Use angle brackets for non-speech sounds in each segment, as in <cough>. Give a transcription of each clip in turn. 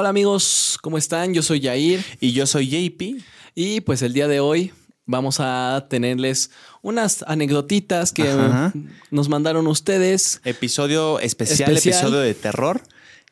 Hola amigos, ¿cómo están? Yo soy Yair. Y yo soy JP. Y pues el día de hoy vamos a tenerles unas anecdotitas que Ajá. nos mandaron ustedes. Episodio especial, Especial. episodio de terror.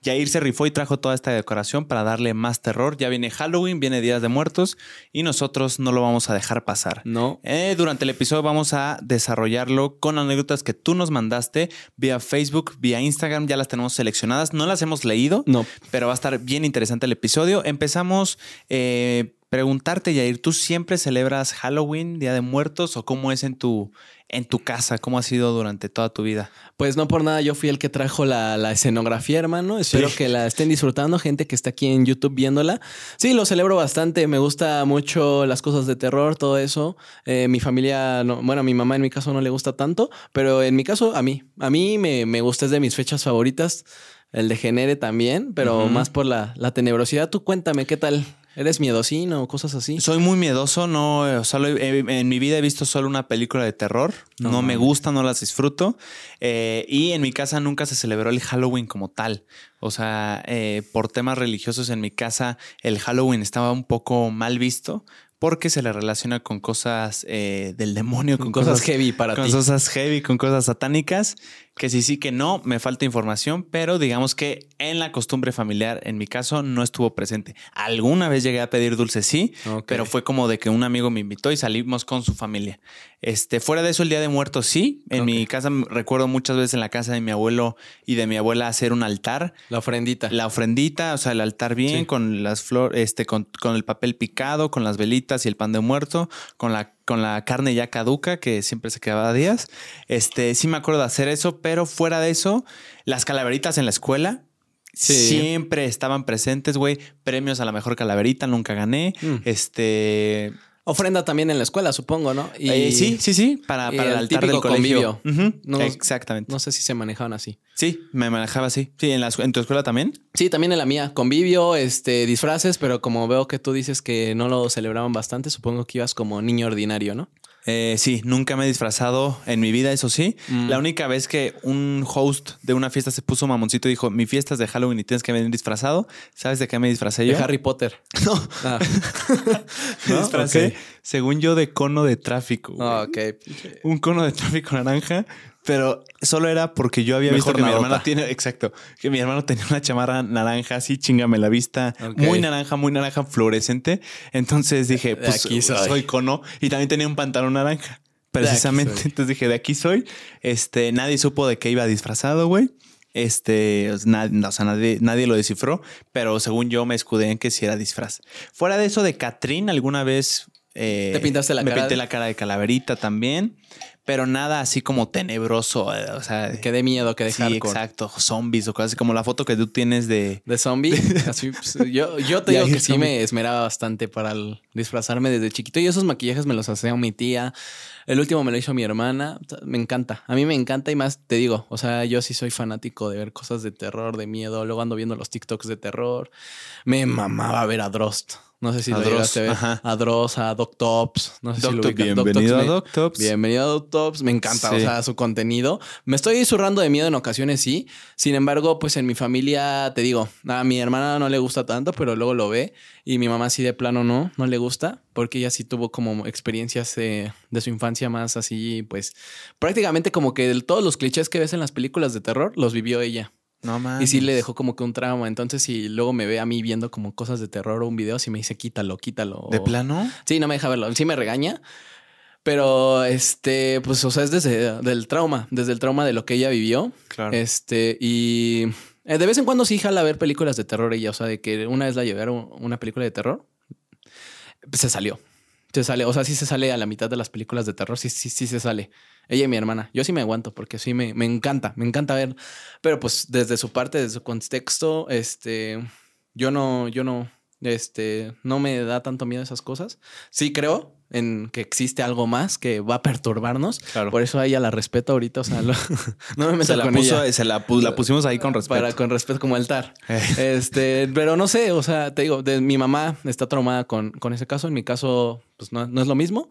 Yair se rifó y trajo toda esta decoración para darle más terror. Ya viene Halloween, viene Días de Muertos y nosotros no lo vamos a dejar pasar. No. Eh, durante el episodio vamos a desarrollarlo con anécdotas que tú nos mandaste vía Facebook, vía Instagram. Ya las tenemos seleccionadas. No las hemos leído, No. pero va a estar bien interesante el episodio. Empezamos eh, preguntarte, Yair, ¿tú siempre celebras Halloween, Día de Muertos o cómo es en tu, en tu casa? ¿Cómo ha sido durante toda tu vida? Pues no por nada, yo fui el que trajo la, la escenografía, hermano. Espero Sí. que la estén disfrutando, gente que está aquí en YouTube viéndola. Sí, lo celebro bastante. Me gusta mucho las cosas de terror, todo eso. Eh, mi familia, no- bueno, a mi mamá en mi caso no le gusta tanto, pero en mi caso a mí. A mí me, me gusta, es de mis fechas favoritas. El de Genere también, pero más por la, la tenebrosidad. Tú cuéntame, ¿qué tal? ¿Eres miedosino o cosas así? Soy muy miedoso, no, eh, solo he- en mi vida he visto solo una película de terror. No No, me gusta, no las disfruto. Eh, y en mi casa nunca se celebró el Halloween como tal. O sea, eh, por temas religiosos en mi casa el Halloween estaba un poco mal visto porque se le relaciona con cosas eh, del demonio, con, Con cosas heavy para con ti. cosas heavy, con cosas satánicas, que sí, sí, que no, me falta información, pero digamos que en la costumbre familiar, en mi caso, no estuvo presente. Alguna vez llegué a pedir dulce, sí, pero fue como de que un amigo me invitó y salimos con su familia. Este, fuera de eso, el Día de Muertos, sí. En mi casa, recuerdo muchas veces en la casa de mi abuelo y de mi abuela hacer un altar. La ofrendita. La ofrendita, o sea, el altar bien, Sí. con las flores, este, con, con el papel picado, con las velitas y el pan de muerto, con la, con la carne ya caduca, que siempre se quedaba a días. Este, sí me acuerdo de hacer eso, pero fuera de eso, las calaveritas en la escuela. Sí. Siempre estaban presentes, güey. Premios a la mejor calaverita, nunca gané. Mm. Este. Ofrenda también en la escuela, supongo, ¿no? Y eh, sí, sí, sí. Para, para el el altar del colegio. convivio. Ujú, No- Exactamente. No sé si se manejaban así. Sí, me manejaba así. Sí, en, la, en tu escuela también. Sí, también en la mía, convivio, este, disfraces, pero como veo que tú dices que no lo celebraban bastante, supongo que ibas como niño ordinario, ¿no? Eh, sí, nunca me he disfrazado en mi vida, eso sí. Mm. La única vez que un host de una fiesta se puso mamoncito y dijo, mi fiesta es de Halloween y tienes que venir disfrazado. ¿Sabes de qué me disfracé De yo? Harry Potter. <laughs> No, Ah, <laughs> me ¿No? disfracé, Ok. según yo, de cono de tráfico. güey. Ah, ok. Un cono de tráfico naranja, pero solo era porque yo había Mejor visto que mi hermano tiene, exacto, que mi hermano tenía una chamarra naranja así, chingame la vista, muy naranja, muy naranja, fluorescente. Entonces dije, pues aquí soy. soy cono y también tenía un pantalón naranja. Precisamente. Entonces dije, de aquí soy. Este, nadie supo de qué iba disfrazado, güey. Este, nadie, o sea, nadie, nadie lo descifró, pero según yo me escudé en que sí era disfraz. Fuera de eso, de Catrín, alguna vez eh, ¿Te pintaste la me cara pinté de- la cara de calaverita también, pero nada así como tenebroso. eh, O sea, Que de miedo, que de sí, hardcore. exacto, zombies o cosas así como la foto que tú tienes de. De zombie. <laughs> Así, pues, yo, yo te digo que sí zombie. me esmeraba bastante para el- disfrazarme desde chiquito. Y esos maquillajes me los hacía mi tía. El último me lo hizo mi hermana. Me encanta. A mí me encanta y más te digo. O sea, yo sí soy fanático de ver cosas de terror, de miedo. Luego ando viendo los TikToks de terror. Me mamaba ver a Drost. No sé si A lo Dross, a ver. ajá. A Dross, a Doctops. No sé si lo ubican. bienvenido a me- Doctops. Bienvenido a Doctops. Me encanta, o sea, su contenido. Me estoy zurrando de miedo en ocasiones, sí. Sin embargo, pues en mi familia, te digo, a mi hermana no le gusta tanto, pero luego lo ve. Y mi mamá sí de plano no, no le gusta, porque ella sí tuvo como experiencias eh, de su infancia más así, pues prácticamente como que el- todos los clichés que ves en las películas de terror los vivió ella. No mames. Y sí le dejó como que un trauma. Entonces, si luego me ve a mí viendo como cosas de terror o un video, sí me dice quítalo, quítalo. ¿De o- plano? Sí, no me deja verlo. Sí me regaña. Pero este, pues, o sea, es desde del trauma, desde el trauma de lo que ella vivió. Claro. Este, y eh, de vez en cuando sí jala a ver películas de terror ella. O sea, de que una vez la un- una película de terror, pues, se salió. Se sale, o sea, sí se sale a la mitad de las películas de terror, sí, sí, sí se sale. Ella y mi hermana. Yo sí me aguanto porque sí me, me encanta, me encanta ver. Pero pues desde su parte, desde su contexto, este, yo no, yo no, este, no me da tanto miedo esas cosas. Sí creo en que existe algo más que va a perturbarnos. Claro. Por eso a ella la respeto ahorita, o sea, lo- <laughs> no me meto se la, con puso, ella. se la, pu- la pusimos ahí con respeto. Para con respeto como altar. Eh. Este, pero no sé, o sea, te digo, de, mi mamá está traumada con, con ese caso. En mi caso, pues no, no es lo mismo.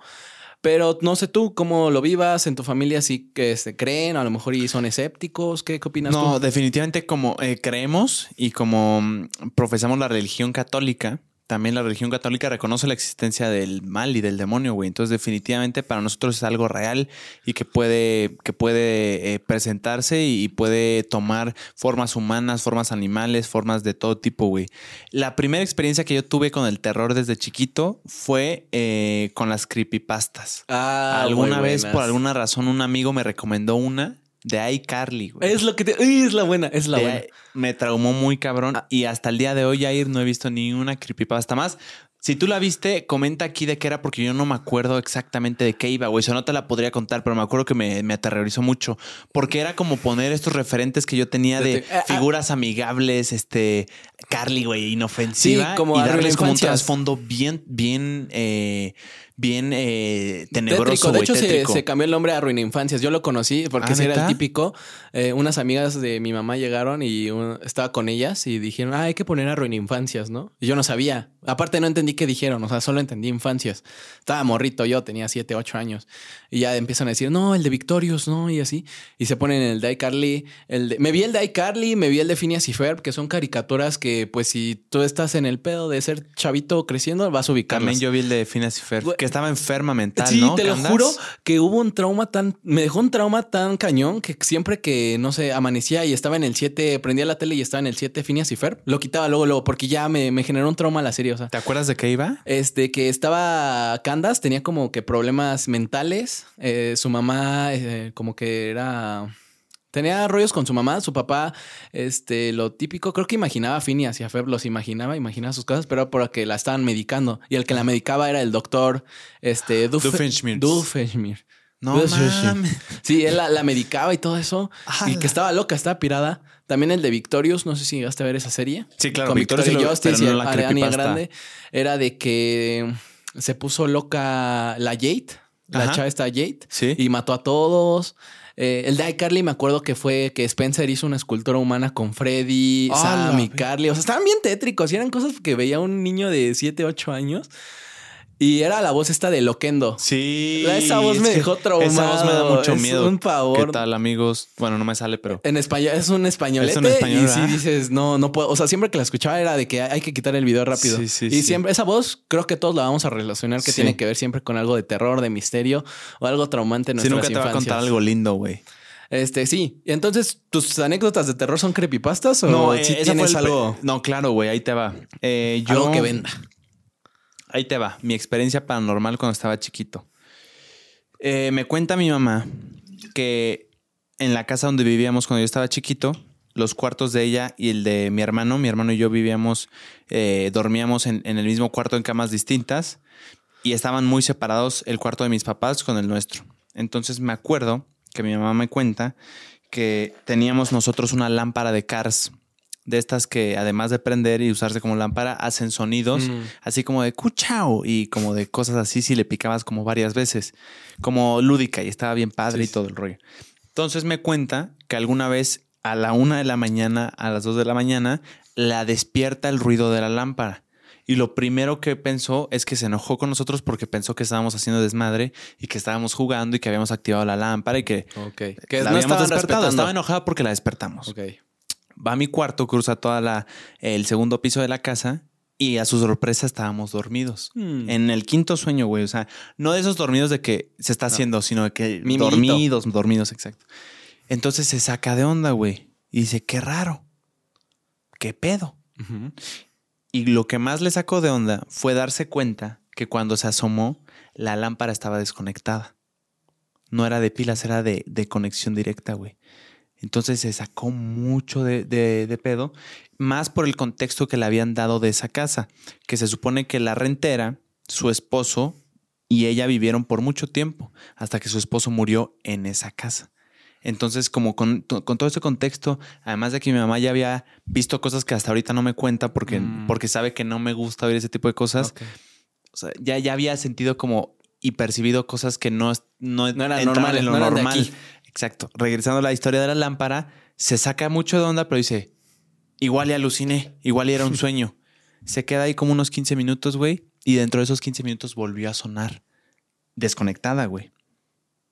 Pero no sé tú cómo lo vivas, en tu familia sí que se creen, a lo mejor y son escépticos. ¿Qué, qué opinas No, tú? definitivamente como eh, creemos y como mm, profesamos la religión católica, también la religión católica reconoce la existencia del mal y del demonio, güey. Entonces, definitivamente para nosotros es algo real y que puede, que puede eh, presentarse y puede tomar formas humanas, formas animales, formas de todo tipo, güey. La primera experiencia que yo tuve con el terror desde chiquito fue eh, con las creepypastas. Ah, alguna vez, por alguna razón, un amigo me recomendó una de iCarly, güey. Es lo que te. Uy, es la buena, es la De- buena. Me traumó muy cabrón Ah. y hasta el día de hoy, Jair, no he visto ni una creepypasta más. Si tú la viste, comenta aquí de qué era, porque yo no me acuerdo exactamente de qué iba, güey. Eso no te la podría contar, pero me acuerdo que me, me aterrorizó mucho. Porque era como poner estos referentes que yo tenía de De- ah, ah. figuras amigables, este, Carly, güey, inofensiva. Sí, como y darles como un trasfondo bien, bien, eh, bien eh, tenebroso, Tétrico. De hecho, se, tétrico. se cambió el nombre a Ruina Infancias. Yo lo conocí porque Ah, sí era el típico. Eh, unas amigas de mi mamá llegaron y un- estaba con ellas y dijeron, ah, hay que poner a Ruina Infancias, ¿no? Y yo no sabía. Aparte, no entendí qué dijeron. O sea, solo entendí infancias. Estaba morrito yo, tenía 7, 8 años. Y ya empiezan a decir, no, el de Victorious, ¿no? Y así. Y se ponen el de iCarly. El de... Me vi el de iCarly, me vi el de Phineas y Ferb, que son caricaturas que, pues, si tú estás en el pedo de ser chavito creciendo, vas a ubicarlas. También yo vi el de Phineas y Ferb. Que estaba enferma mental, Sí, ¿no? te lo juro que hubo un trauma tan. Me dejó un trauma tan cañón que siempre que, no sé, amanecía y estaba en el 7, prendía la tele y estaba en el 7 Phineas y Ferb, lo quitaba luego, luego, porque ya me, me generó un trauma la serie. O sea, ¿Te acuerdas de qué iba? este que estaba Candas, tenía como que problemas mentales. eh, su mamá, eh, como que era. Tenía rollos con su mamá, su papá, este, lo típico, creo que imaginaba a Phineas y a Ferb, los imaginaba, imaginaba sus cosas, pero porque la estaban medicando. Y el que la medicaba era el doctor, este, Duff- Doofenshmirtz. Doofenshmirtz. No mames. Sí, él la, la medicaba y todo eso. Y ¡Hala! que estaba loca, estaba pirada. También el de Victorious, no sé si llegaste a ver esa serie. Sí, claro, Con Victorious lo- Justice y no la Ariana. Grande. Era de que se puso loca la Jade. La Ajá. chava está Jade. Sí. Y mató a todos. Eh, el de iCarly me acuerdo que fue que Spencer hizo una escultura humana con Freddy. Sam y Carly. O sea, estaban bien tétricos. Y eran cosas que veía un niño de 7, 8 años. Y era la voz esta de Loquendo. Sí. Esa voz me es dejó traumado. Esa voz me da mucho Es miedo. un pavor. ¿Qué tal, amigos? Bueno, no me sale, pero. En español, es un españolete. Es un español, y sí ¿verdad? dices, no, no puedo. O sea, siempre que la escuchaba era de que hay que quitar el video rápido. Sí, sí, y sí. siempre, esa voz, creo que todos la vamos a relacionar que Sí. tiene que ver siempre con algo de terror, de misterio o algo traumante en Si nuestras nunca te va a contar algo lindo, güey. Este, sí. Entonces, ¿tus anécdotas de terror son creepypastas o No, si eh, tienes algo, No, claro, güey, ahí te va. Eh, yo... algo que venda? Ahí te va. Mi experiencia paranormal cuando estaba chiquito. Eh, me cuenta mi mamá que en la casa donde vivíamos cuando yo estaba chiquito, los cuartos de ella y el de mi hermano, mi hermano y yo vivíamos, eh, dormíamos en, en el mismo cuarto en camas distintas y estaban muy separados el cuarto de mis papás con el nuestro. Entonces me acuerdo que mi mamá me cuenta que teníamos nosotros una lámpara de Cars, de estas que además de prender y usarse como lámpara, hacen sonidos Mm. así como de cuchao y como de cosas así si le picabas como varias veces, como lúdica y estaba bien padre Sí, y todo el rollo. Entonces me cuenta que alguna vez a la una de la mañana, a las dos de la mañana, la despierta el ruido de la lámpara. Y lo primero que pensó es que se enojó con nosotros porque pensó que estábamos haciendo desmadre y que estábamos jugando y que habíamos activado la lámpara y que, Ok. la Que no habíamos despertado. Estaba enojada porque la despertamos. Va a mi cuarto, cruza toda la el segundo piso de la casa y a su sorpresa estábamos dormidos. Hmm. En el quinto sueño, güey. O sea, no de esos dormidos de que se está No. haciendo, sino de que dormidos, dormidos, exacto. Entonces se saca de onda, güey. Y dice, qué raro. ¿Qué pedo? Y lo que más le sacó de onda fue darse cuenta que cuando se asomó, la lámpara estaba desconectada. No era de pilas, era de, de conexión directa, güey. Entonces se sacó mucho de, de- de pedo, más por el contexto que le habían dado de esa casa, que se supone que la rentera, su esposo y ella vivieron por mucho tiempo, hasta que su esposo murió en esa casa. Entonces, como con, con todo ese contexto, además de que mi mamá ya había visto cosas que hasta ahorita no me cuenta porque, Mm. porque sabe que no me gusta ver ese tipo de cosas, o sea, ya, ya había sentido como y percibido cosas que no, no, No eran normales, no normal. Exacto. Regresando a la historia de la lámpara, se saca mucho de onda, pero dice, igual y aluciné, igual y era un <laughs> sueño. se queda ahí como unos 15 minutos, güey, y dentro de esos 15 minutos volvió a sonar. desconectada, güey.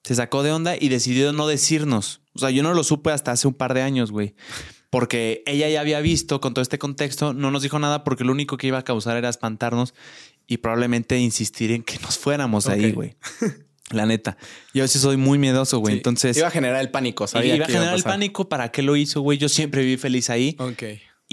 Se sacó de onda y decidió no decirnos. O sea, yo no lo supe hasta hace un par de años, güey. Porque ella ya había visto con todo este contexto, no nos dijo nada porque lo único que iba a causar era espantarnos y probablemente insistir en que nos fuéramos de ahí, güey. <laughs> La neta. Yo sí soy muy miedoso, güey. Sí. Entonces, Iba a generar el pánico, sabía iba a iba generar el pánico. ¿Para qué lo hizo, güey? Yo siempre viví feliz ahí. Ok.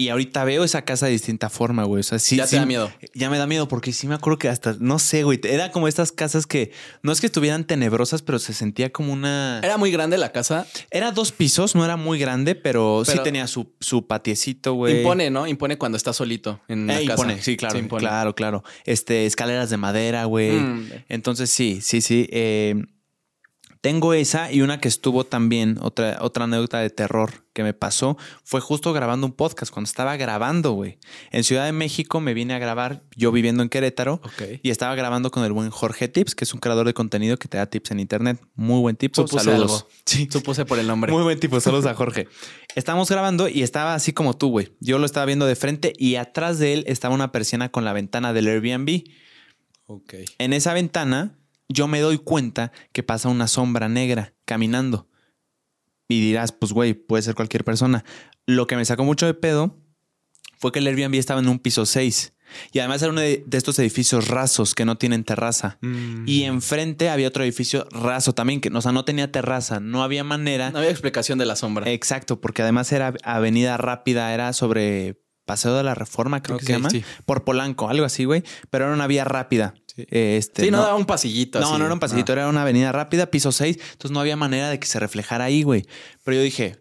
Y ahorita veo esa casa de distinta forma, güey. O sea, sí. Ya te sí- da miedo. Ya me da miedo porque sí me acuerdo que hasta, no sé, güey. Era como estas casas que no es que estuvieran tenebrosas, pero se sentía como una. Era muy grande la casa. Era dos pisos, no era muy grande, pero, sí tenía su, su patiecito, güey. Impone, ¿no? Impone cuando estás solito en Eh, casa. impone, sí, claro, impone. claro, claro. Este, escaleras de madera, güey. Mm. Entonces, sí, sí, sí. eh, tengo esa y una que estuvo también, otra, otra anécdota de terror que me pasó, fue justo grabando un podcast, cuando estaba grabando, güey. En Ciudad de México me vine a grabar, yo viviendo en Querétaro, y estaba grabando con el buen Jorge Tips, que es un creador de contenido que te da tips en internet. Muy buen tipo. Supuse Saludos. algo. Sí. Supuse por el nombre. Muy buen tipo, saludos a Jorge. Estábamos grabando y estaba así como tú, güey. Yo lo estaba viendo de frente y atrás de él estaba una persiana con la ventana del Airbnb. Ok. En esa ventana yo me doy cuenta que pasa una sombra negra caminando. Y dirás, pues güey, puede ser cualquier persona. Lo que me sacó mucho de pedo fue que el Airbnb estaba en un piso 6. Y además era uno de, de estos edificios rasos que no tienen terraza. Mm. Y enfrente había otro edificio raso también, que o sea, no tenía terraza. No había manera. No había explicación de la sombra. Exacto, porque además era avenida rápida, era sobre Paseo de la Reforma, creo que se llama. sí. Por Polanco, algo así, güey. Pero era una vía rápida. Sí. Eh, Este, sí, no, daba un pasillito. no, así. no era un pasillito, era una avenida rápida, piso 6. Entonces no había manera de que se reflejara ahí, güey. Pero yo dije,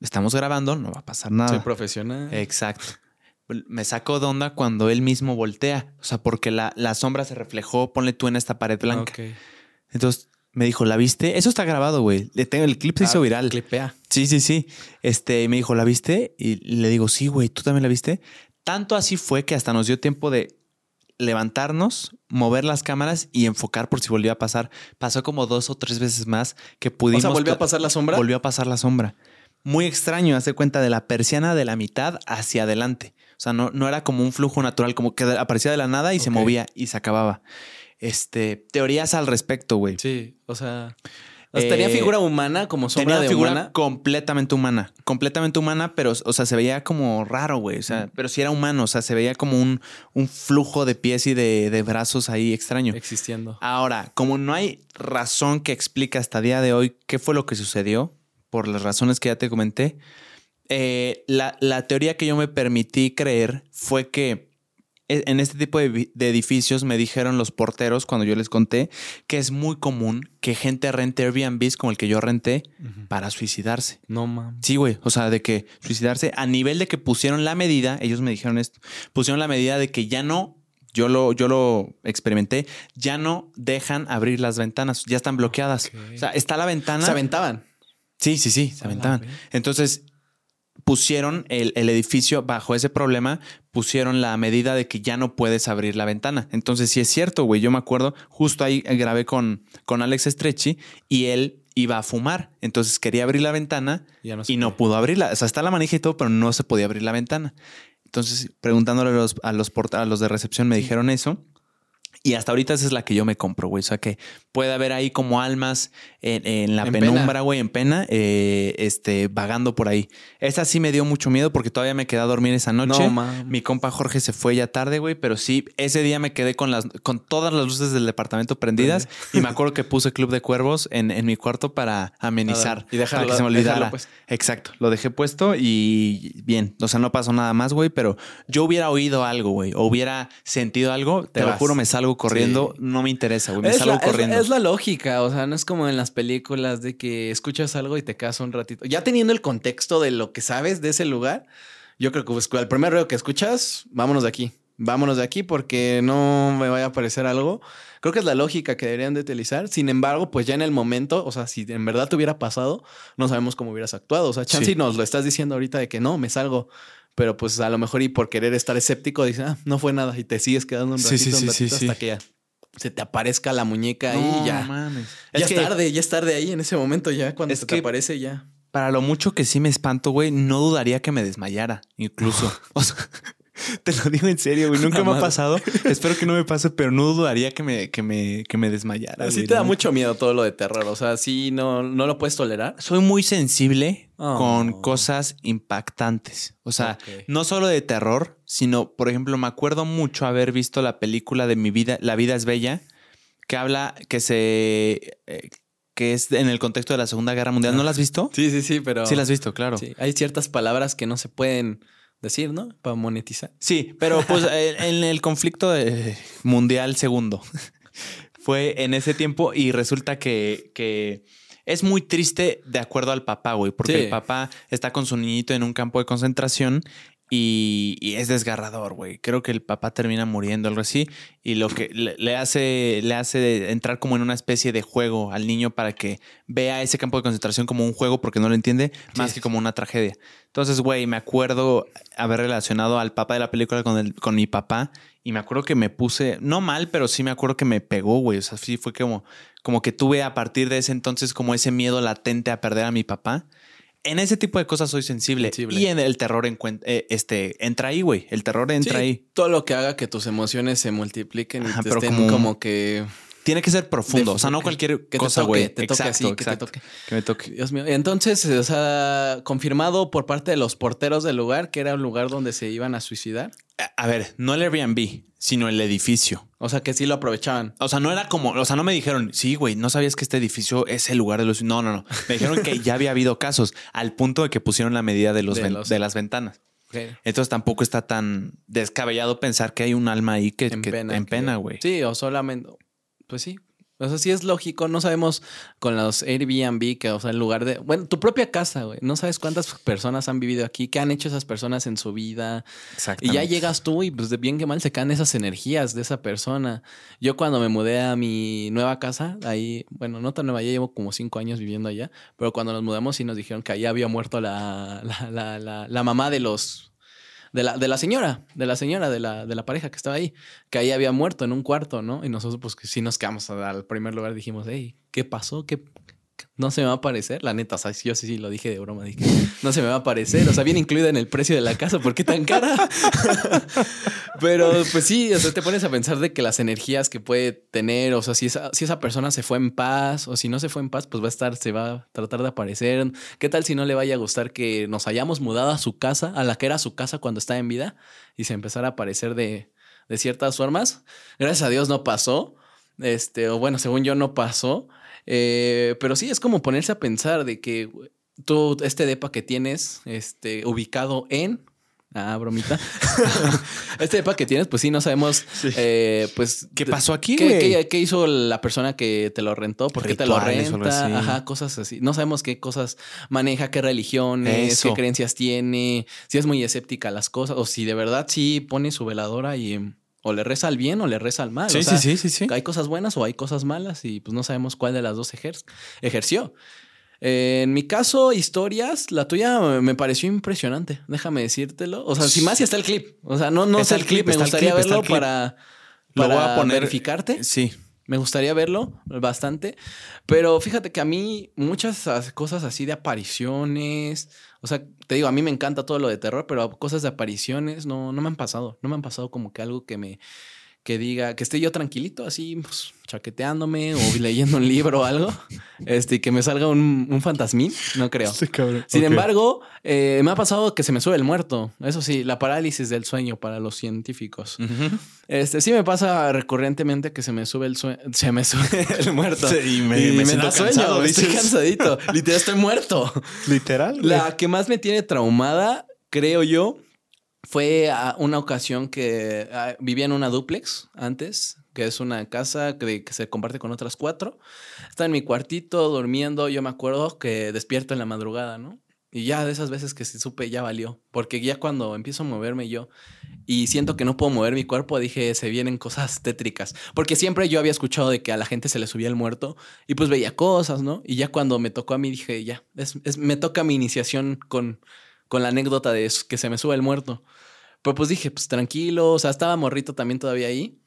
estamos grabando, no va a pasar Ah, nada. Soy profesional. Exacto. Me saco de onda cuando él mismo voltea. O sea, porque la, la sombra se reflejó, ponle tú en esta pared blanca. Ok. Entonces me dijo, ¿la viste? Eso está grabado, güey. Le tengo el clip se hizo Ah, viral. Clipea. Sí, sí, sí. Este y me dijo, ¿la viste? Y le digo, sí, güey, ¿tú también la viste? Tanto así fue que hasta nos dio tiempo de levantarnos, mover las cámaras y enfocar por si volvía a pasar. Pasó como dos o tres veces más que O pudimos. sea, volvió a pasar la sombra. Volvió a pasar la sombra. Muy extraño, hace cuenta de la persiana de la mitad hacia adelante. O sea, no, no era como un flujo natural, como que aparecía de la nada y se movía y se acababa. Este, teorías al respecto, güey. Sí, o sea. o sea, tenía Eh, figura humana como sombra Tenía de figura humana. completamente humana, completamente humana, pero, o sea, se veía como raro, güey. O sea, pero sí era humano, o sea, se veía como un, un flujo de pies y de, de brazos ahí extraño. Existiendo. Ahora, como no hay razón que explique hasta día de hoy qué fue lo que sucedió, por las razones que ya te comenté, eh, la, la teoría que yo me permití creer fue que en este tipo de, edificios me dijeron los porteros cuando yo les conté que es muy común que gente rente Airbnbs como el que yo renté para suicidarse. No mames. Sí, güey. O sea, de que suicidarse a nivel de que pusieron la medida, ellos me dijeron esto, pusieron la medida de que ya no, yo lo, yo lo experimenté, ya no dejan abrir las ventanas, ya están bloqueadas. O sea, está la ventana. Se aventaban. sí, sí, sí, se aventaban. Entonces pusieron el, el edificio bajo ese problema, pusieron la medida de que ya no puedes abrir la ventana. Entonces, sí es cierto, güey. Yo me acuerdo, justo ahí grabé con, con Alex Stretchy y él iba a fumar. Entonces quería abrir la ventana Ya no se y no pudo abrirla. O sea, está la manija y todo, pero no se podía abrir la ventana. Entonces, preguntándole a los, a los, a los de recepción, me dijeron eso. Y hasta ahorita esa es la que yo me compro, güey. O sea, que puede haber ahí como almas en, en la En penumbra, güey, en pena, eh, este, vagando por ahí. Esa sí me dio mucho miedo porque todavía me quedé a dormir esa noche. No. Mi compa Jorge se fue ya tarde, güey, pero sí, ese día me quedé con las, con todas las luces del departamento prendidas y me acuerdo que puse Club de Cuervos en, en mi cuarto para amenizar. Y dejarlo- para que se me dejarlo olvidara. puesto. Exacto, lo dejé puesto y bien, o sea, no pasó nada más, güey, pero yo hubiera oído algo, güey, o hubiera sentido algo, te, Te lo vas. juro, me salgo corriendo, Sí. no me interesa, güey, me Es salgo la, corriendo. es la lógica, o sea, no es como en las películas de que escuchas algo y te quedas un ratito. Ya teniendo el contexto de lo que sabes de ese lugar, yo creo que pues, el primer ruido que escuchas, vámonos de aquí. Vámonos de aquí porque no me vaya a aparecer algo. Creo que es la lógica que deberían de utilizar. Sin embargo, pues ya en el momento, o sea, si en verdad te hubiera pasado, no sabemos cómo hubieras actuado. O sea, chance Sí. nos lo estás diciendo ahorita de que no, me salgo. Pero pues a lo mejor y por querer estar escéptico, dices, ah, no fue nada. Y te sigues quedando un ratito, sí, un sí, sí, ratito sí. hasta que ya se te aparezca la muñeca No y ya. mames. Ya Es es, que tarde, ya es tarde ahí en ese momento, ya cuando Es se que- te aparece ya. para lo mucho que sí me espanto, güey, no dudaría que me desmayara, incluso. <laughs> o sea, <laughs> Te lo digo en serio, güey. Nunca me ha pasado. <laughs> Espero que no me pase, pero no dudaría que me, que me, que me desmayara. Sí güey, te da ¿no? mucho miedo todo lo de terror. O sea, sí, no, no lo puedes tolerar. Soy muy sensible Oh. con cosas impactantes. O sea, no solo de terror, sino, por ejemplo, me acuerdo mucho haber visto la película de Mi vida, La vida es bella, que habla que se. eh, que es en el contexto de la Segunda Guerra Mundial. ¿No la has visto? Sí, sí, sí, pero. Sí, la has visto, claro. Sí, hay ciertas palabras que no se pueden decir, ¿no? Para monetizar. Sí, pero pues <laughs> en el conflicto mundial segundo <laughs> fue en ese tiempo y resulta que, que es muy triste de acuerdo al papá, güey, porque Sí. el papá está con su niñito en un campo de concentración y, y es desgarrador, güey. Creo que el papá termina muriendo, algo así, y lo que le, le hace, le hace entrar como en una especie de juego al niño para que vea ese campo de concentración como un juego porque no lo entiende, más Sí. que como una tragedia. Entonces, güey, me acuerdo haber relacionado al papá de la película con, el, con mi papá y me acuerdo que me puse, no mal, pero sí me acuerdo que me pegó, güey. O sea, sí fue como, como que tuve a partir de ese entonces como ese miedo latente a perder a mi papá. En ese tipo de cosas soy sensible. Sensible. Y en el terror eh, este, entra ahí, güey. El terror entra Sí, ahí. Todo lo que haga que tus emociones se multipliquen y te pero estén como- como, que. Tiene que ser profundo. De- o sea, no cualquier que cosa, güey. te toque así, que te exacto. toque. Que me toque. Dios mío. Entonces, o sea, confirmado por parte de los porteros del lugar que era un lugar donde se iban a suicidar. A- ver, no el Airbnb, sino el edificio. O sea, que sí lo aprovechaban. O sea, no era como, o sea, no me dijeron, sí, güey, no sabías que este edificio es el lugar de los. No, no, no. Me dijeron que ya había habido casos al punto de que pusieron la medida de, los De ven- los- de las ventanas. Entonces tampoco está tan descabellado pensar que hay un alma ahí que En que- pena, güey. Sí, o solamente. Pues sí. O sea, sí es lógico. No sabemos con los Airbnb que, o sea, en lugar de. Bueno, tu propia casa, güey. No sabes cuántas personas han vivido aquí, qué han hecho esas personas en su vida. Y Exactamente. ya llegas tú y pues de bien que mal se caen esas energías de esa persona. Yo cuando me mudé a mi nueva casa, ahí, bueno, no tan nueva, ya llevo como cinco años viviendo allá, pero cuando nos mudamos sí nos dijeron que ahí había muerto la, la, la, la, la mamá de los... De la, de la señora, de la señora, de la, de la pareja que estaba ahí, que ahí había muerto en un cuarto, ¿no? Y nosotros, pues, que sí nos quedamos al primer lugar, dijimos, hey, ¿qué pasó? ¿Qué, no se me va a aparecer. La neta, o sea, yo sí, sí lo dije de broma. Dije, no se me va a aparecer. O sea, viene incluida en el precio de la casa. ¿Por qué tan cara? <laughs> Pero pues sí, o sea, te pones a pensar de que las energías que puede tener, o sea, si esa, si esa persona se fue en paz o si no se fue en paz, pues va a estar, se va a tratar de aparecer. ¿Qué tal si no le vaya a gustar que nos hayamos mudado a su casa, a la que era su casa cuando estaba en vida y se empezara a aparecer de, de ciertas formas? Gracias a Dios no pasó. Este, o bueno, según yo no pasó. Eh, pero sí es como ponerse a pensar de que tú, este depa que tienes, este, ubicado en. Ah, bromita. <laughs> <laughs> este depa que tienes, pues sí, no sabemos, eh, pues. ¿Qué pasó aquí, ¿qué, güey? qué, qué hizo la persona que te lo rentó? ¿Por qué te lo renta? Ajá, cosas así. No sabemos qué cosas maneja, qué religiones, Eso. qué creencias tiene, si es muy escéptica a las cosas, o si de verdad sí pone su veladora y o le reza al bien o le reza al mal. Sí, o sea, sí, sí, sí, sí. hay cosas buenas o hay cosas malas y pues no sabemos cuál de las dos ejer- ejerció. Eh, en mi caso, historias, la tuya me pareció impresionante, déjame decírtelo. O sea, si más si está el clip. O sea, no, no Está sé el clip, clip, me gustaría clip, verlo clip. para, Lo voy para a poner- verificarte. Sí. Me gustaría verlo bastante. Pero fíjate que a mí muchas as- cosas así de apariciones, o sea, te digo, a mí me encanta todo lo de terror, pero cosas de apariciones no, no me han pasado. No me han pasado como que algo que me que diga, que esté yo tranquilito, así, pues, chaqueteándome o <laughs> leyendo un libro o algo, este, y que me salga un, un fantasmín, no creo. Sin embargo, eh, me ha pasado que se me sube el muerto. Eso sí, la parálisis del sueño para los científicos. Este sí me pasa recurrentemente que se me sube el sueño, se me <laughs> sube el muerto. Sí, y me- me siento da sueño, cansado, estoy cansadito. Literal estoy muerto. <laughs> Literal. La que más me tiene traumada, creo yo, fue a una ocasión que ah, vivía en una duplex antes, que es una casa que, se comparte con otras cuatro. Estaba en mi cuartito durmiendo, yo me acuerdo que despierto en la madrugada, ¿no? Y ya de esas veces que sí supe, ya valió. Porque ya cuando empiezo a moverme yo y siento que no puedo mover mi cuerpo, dije, se vienen cosas tétricas. Porque siempre yo había escuchado de que a la gente se le subía el muerto y pues veía cosas, ¿no? Y ya cuando me tocó a mí dije, ya, es, es- me toca mi iniciación con, con la anécdota de que se me sube el muerto. Pero pues dije, pues tranquilo, o sea, estaba morrito también todavía ahí.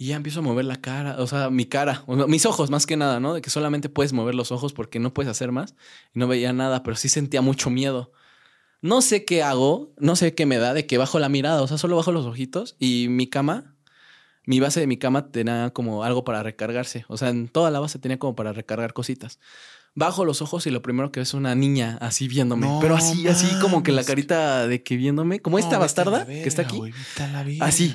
Y ya empiezo a mover la cara, o sea, mi cara, mis ojos más que nada, ¿no? De que solamente puedes mover los ojos porque no puedes hacer más. Y no veía nada, pero sí sentía mucho miedo. No sé qué hago, no sé qué me da de que bajo la mirada, o sea, solo bajo los ojitos y mi cama, mi base de mi cama tenía como algo para recargarse, o sea, en toda la base tenía como para recargar cositas. Bajo los ojos y lo primero que ves es una niña así viéndome, No pero así, así como que la carita de que viéndome, como esta No, bastarda que está aquí. güey, la. Así.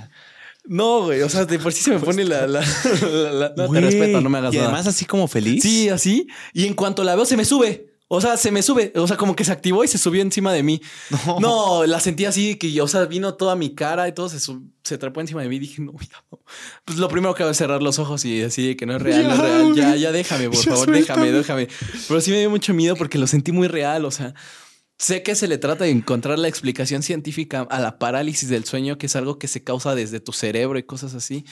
No, güey, o sea, de por sí se me pone la... la- <laughs> la- la- no, te respeto, no me hagas Y nada. además así como feliz. Sí, así. Y en cuanto la veo, se me sube. O sea, se me sube. O sea, como que se activó y se subió encima de mí. No. No, la sentí así que, o sea, vino toda mi cara y todo se, sub- se trepó encima de mí. Dije, no, ya no. Pues lo primero que hago es cerrar los ojos y así que no es real, no es Ya, real. Ya, ya déjame, por Ya favor, suéltame. déjame, déjame. Pero sí me dio mucho miedo porque lo sentí muy real. O sea, sé que se le trata de encontrar la explicación científica a la parálisis del sueño, que es algo que se causa desde tu cerebro y cosas así.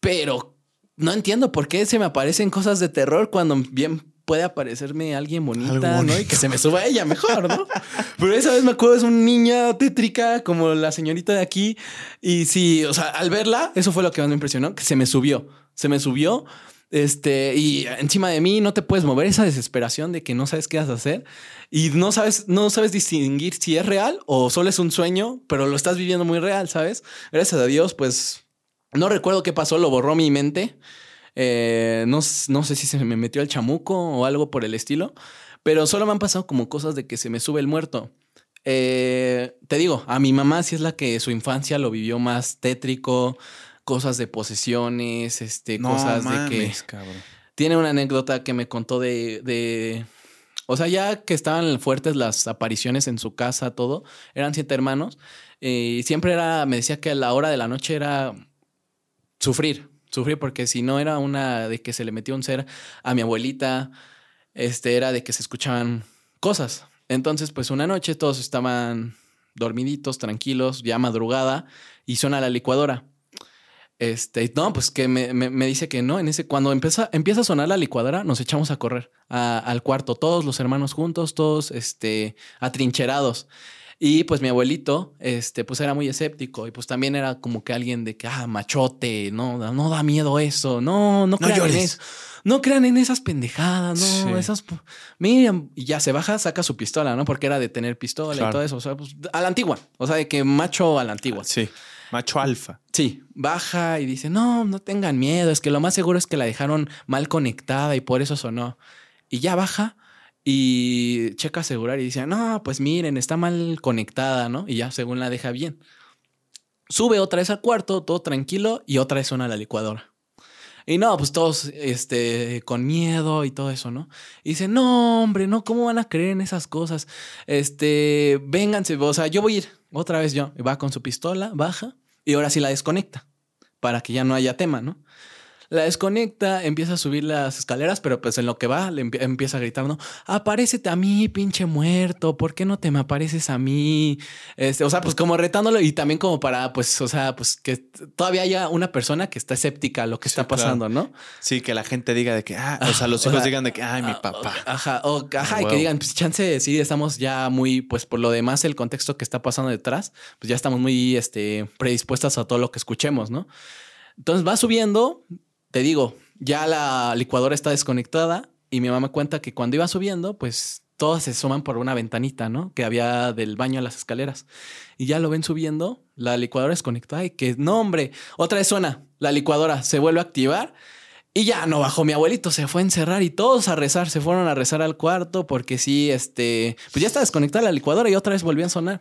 Pero no entiendo por qué se me aparecen cosas de terror cuando bien puede aparecerme alguien bonita, ¿no? Y que se me suba ella mejor, ¿no? Pero esa vez me acuerdo, es una niña tétrica como la señorita de aquí. Y sí, o sea, al verla, eso fue lo que más me impresionó, que se me subió, se me subió. Este, y encima de mí no te puedes mover esa desesperación de que no sabes qué vas a hacer y no sabes, no sabes distinguir si es real o solo es un sueño, pero lo estás viviendo muy real, ¿sabes? Gracias a Dios, pues no recuerdo qué pasó, lo borró mi mente. Eh, no, no sé si se me metió el chamuco o algo por el estilo, pero solo me han pasado como cosas de que se me sube el muerto. Eh, te digo, a mi mamá sí es la que su infancia lo vivió más tétrico, cosas de posesiones, este, No cosas de que cabrón. tiene una anécdota que me contó de, de- O sea, ya que estaban fuertes las apariciones en su casa, todo, eran siete hermanos. eh, Y siempre era, me decía que a la hora de la noche era sufrir, sufrir, porque si no era una de que se le metió un ser a mi abuelita, este era de que se escuchaban cosas. Entonces, pues una noche todos estaban dormiditos, tranquilos, ya madrugada, y suena la licuadora. Este, no, pues que me, me- dice que no, en ese, cuando empieza, empieza a sonar la licuadora, nos echamos a correr al cuarto, todos los hermanos juntos, todos, este, atrincherados. Y pues mi abuelito, este, pues era muy escéptico y pues también era como que alguien de que, ah, machote, no, no da miedo eso, no, no crean en llores. eso. No crean en esas pendejadas, no, Sí. esas. Miriam, y ya se baja, saca su pistola, ¿no? Porque era de tener pistola Claro. y todo eso. O sea, pues a la antigua. O sea, de que macho a la antigua. Sí. Macho alfa. Sí, baja y dice, no, no tengan miedo, es que lo más seguro es que la dejaron mal conectada y por eso sonó. Y ya baja y checa asegurar y dice, no, pues miren, está mal conectada, ¿no? Y ya según la deja bien. Sube otra vez al cuarto, todo tranquilo, y otra vez suena la licuadora. Y no, pues todos este, con miedo y todo eso, ¿no? Y dice, no, hombre, no, ¿cómo van a creer en esas cosas? Este, vénganse, o sea, yo voy a ir otra vez yo. Va con su pistola, baja, y ahora sí la desconecta, para que ya no haya tema, ¿no? La desconecta, empieza a subir las escaleras, pero pues en lo que va le empie- empieza a gritar, ¿no? Aparécete a mí, pinche muerto, ¿por qué no te me apareces a mí? Este, o sea, pues como retándolo y también como para, pues, o sea, pues que todavía haya una persona que está escéptica a lo que Sí, está pasando, ¿no? Sí, que la gente diga de que, ah, o sea, los o hijos sea, digan de que, ay, mi Ah, papá. Ajá, o, ajá, y que digan, pues chance, sí, estamos ya muy, pues por lo demás, el contexto que está pasando detrás, pues ya estamos muy este, predispuestas a todo lo que escuchemos, ¿no? Entonces va subiendo, te digo, ya la licuadora está desconectada y mi mamá cuenta que cuando iba subiendo, pues todas se asoman por una ventanita, ¿no? Que había del baño a las escaleras. Y ya lo ven subiendo, la licuadora desconectada y que, no, hombre, otra vez suena, la licuadora se vuelve a activar y ya no bajó mi abuelito, se fue a encerrar y todos a rezar, se fueron a rezar al cuarto porque sí, este, pues ya está desconectada la licuadora y otra vez volvió a sonar.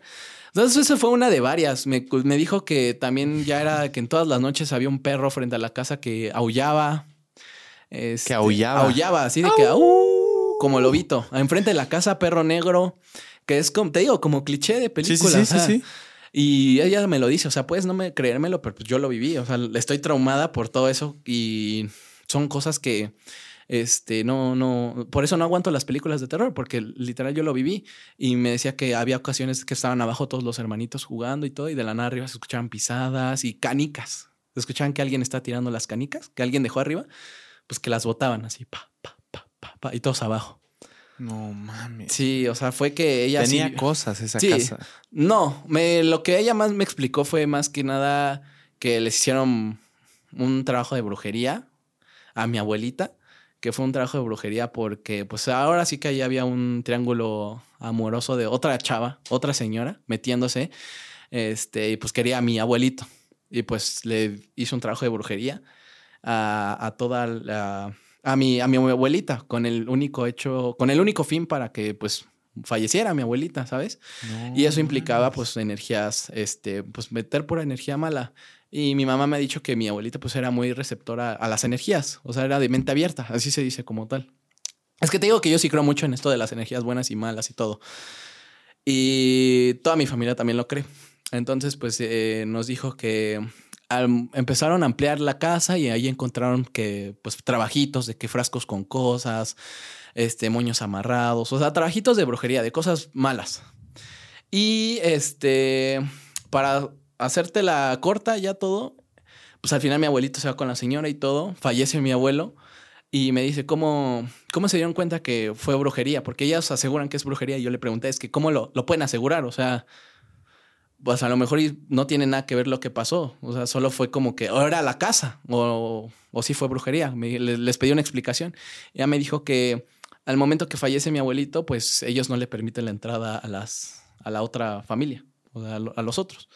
Entonces, eso fue una de varias. Me, me dijo que también ya era que en todas las noches había un perro frente a la casa que aullaba. Este, Que aullaba. Aullaba, así de que, "Au", como lobito. Enfrente de la casa, perro negro, que es como, te digo, como cliché de película. sí, sí, sí. Y ella me lo dice, o sea, puedes no me creérmelo, pero pues yo lo viví, o sea, estoy traumada por todo eso y son cosas que, este, no, no, por eso no aguanto las películas de terror, porque literal yo lo viví y me decía que había ocasiones que estaban abajo todos los hermanitos jugando y todo y de la nada arriba se escuchaban pisadas y canicas. Se escuchaban que alguien está tirando las canicas, que alguien dejó arriba, pues que las botaban así, pa, pa, pa, pa, pa, y todos abajo. No mames. Sí, o sea, fue que ella sí- Tenía cosas esa Sí. casa. no, me, lo que ella más me explicó fue más que nada que les hicieron un trabajo de brujería a mi abuelita, que fue un trabajo de brujería porque pues ahora sí que ahí había un triángulo amoroso de otra chava, otra señora metiéndose, este, y pues quería a mi abuelito. Y pues le hizo un trabajo de brujería a, a toda la, a mi, a mi abuelita con el único hecho, con el único fin para que pues falleciera mi abuelita, ¿sabes? y eso implicaba pues energías, este, pues meter pura energía mala. Y mi mamá me ha dicho que mi abuelita pues era muy receptora a las energías, o sea, era de mente abierta, así se dice como tal. Es que te digo que yo sí creo mucho en esto de las energías buenas y malas y todo. Y toda mi familia también lo cree. Entonces, pues eh, nos dijo que empezaron a ampliar la casa y ahí encontraron que, pues, trabajitos de que frascos con cosas, este, moños amarrados, o sea, trabajitos de brujería, de cosas malas. Y este, para hacerte la corta ya todo, pues al final mi abuelito se va con la señora y todo, fallece mi abuelo y me dice, ¿cómo, cómo se dieron cuenta que fue brujería? Porque ellas aseguran que es brujería y yo le pregunté, es que ¿cómo lo, lo pueden asegurar? O sea, pues a lo mejor no tiene nada que ver lo que pasó. O sea, solo fue como que o era la casa o, o sí fue brujería. les pedí una explicación. Ella me dijo que al momento que fallece mi abuelito, pues ellos no le permiten la entrada a, las, a la otra familia, o sea, a los otros.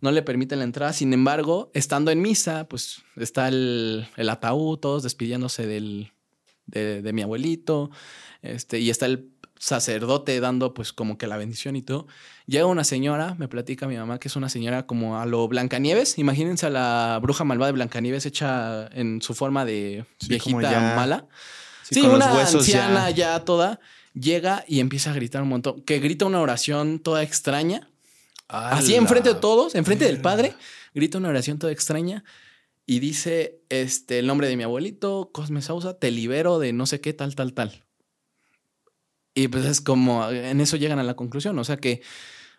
No le permiten la entrada. Sin embargo, estando en misa, pues está el, el ataúd, todos despidiéndose del, de, de mi abuelito. Este, y está el sacerdote dando pues como que la bendición y todo. Llega una señora, me platica mi mamá que es una señora como a lo Blancanieves. Imagínense a la bruja malvada de Blancanieves hecha en su forma de viejita mala. Sí, una anciana ya. toda llega y empieza a gritar un montón, que grita una oración toda extraña. Así enfrente de todos, enfrente del padre, <laughs> grita una oración toda extraña y dice este el nombre de mi abuelito, Cosme Sausa, te libero de no sé qué tal tal tal. Y pues es como, en eso llegan a la conclusión, o sea que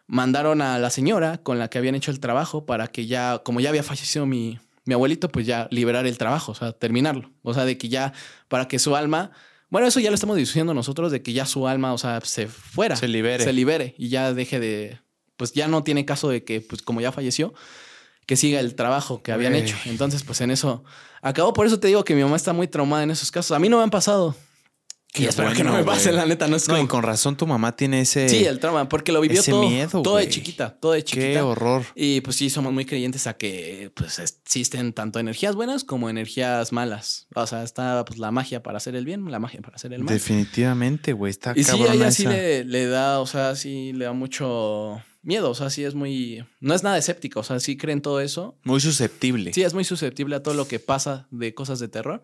mandaron a la señora con la que habían hecho el trabajo para que ya, como ya había fallecido mi, mi abuelito, pues ya liberar el trabajo, o sea, terminarlo. O sea, de que ya, para que su alma, bueno, eso ya lo estamos diciendo nosotros, de que ya su alma, o sea, se fuera. Se libere. Se libere y ya deje de, pues ya no tiene caso de que, pues como ya falleció, que siga el trabajo que habían hecho. Entonces, pues en eso acabó. Por eso te digo que mi mamá está muy traumada en esos casos. A mí no me han pasado y espero que no me pase, la neta. No es No, y con razón tu mamá tiene ese. Sí, el trauma, porque lo vivió todo. miedo, Todo de chiquita, todo de chiquita. Qué horror. Y pues sí, somos muy creyentes a que pues existen tanto energías buenas como energías malas. O sea, está pues la magia para hacer el bien, la magia para hacer el mal. Definitivamente, güey. Está Y sí, a ella sí le, da, o sea, sí le da mucho miedo. O sea, sí es muy. No es nada escéptico. O sea, sí creen todo eso. Muy susceptible. Sí, es muy susceptible a todo lo que pasa de cosas de terror.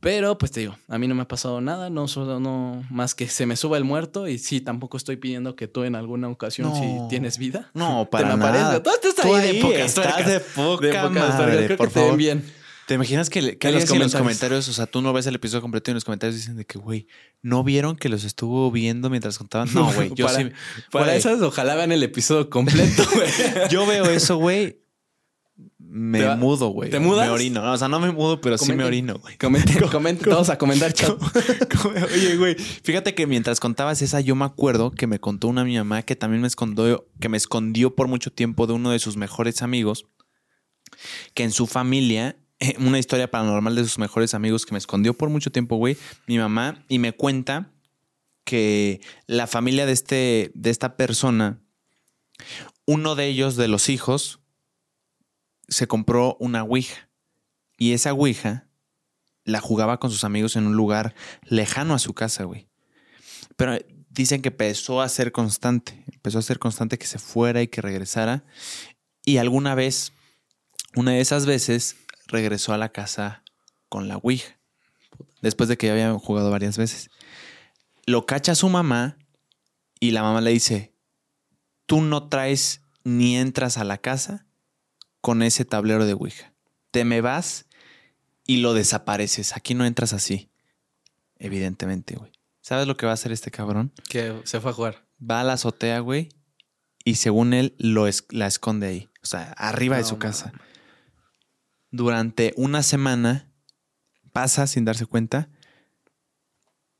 Pero pues te digo, a mí no me ha pasado nada, no solo no más que se me suba el muerto y sí, tampoco estoy pidiendo que tú en alguna ocasión si tienes vida. No, <laughs> para nada. Todo estás ahí, de poca estás de poca madre, por favor. bien. ¿Te imaginas que, que en, los en los comentarios, o sea, tú no ves el episodio completo y en los comentarios dicen de que, güey, ¿no vieron que los estuvo viendo mientras contaban? No, güey, <laughs> yo para, sí. Para esas, ojalá vean el episodio completo, güey. <laughs> yo veo eso, güey, me mudo, güey. ¿Te mudas? Me orino. O sea, no me mudo, pero sí me orino, güey. Comenten, <laughs> comenten. Vamos a comentar, chat. Oye, güey, fíjate que mientras contabas esa, yo me acuerdo que me contó una mi mamá que también me escondió, que me escondió por mucho tiempo de uno de sus mejores amigos, que en su familia, una historia paranormal de sus mejores amigos que me escondió por mucho tiempo, güey, mi mamá, y me cuenta que la familia de, este, de esta persona, uno de ellos, de los hijos, se compró una Ouija. Y esa Ouija la jugaba con sus amigos en un lugar lejano a su casa, güey. Pero dicen que empezó a ser constante. Empezó a ser constante que se fuera y que regresara. Y alguna vez, una de esas veces, regresó a la casa con la Ouija. Después de que ya habían jugado varias veces. Lo cacha su mamá y la mamá le dice, tú no traes ni entras a la casa con ese tablero de Ouija. Te me vas y lo desapareces. Aquí no entras así. Evidentemente, güey. ¿Sabes lo que va a hacer este cabrón? Que se fue a jugar. Va a la azotea, güey, y según él lo la esconde ahí. O sea, arriba de su casa. Durante una semana pasa sin darse cuenta.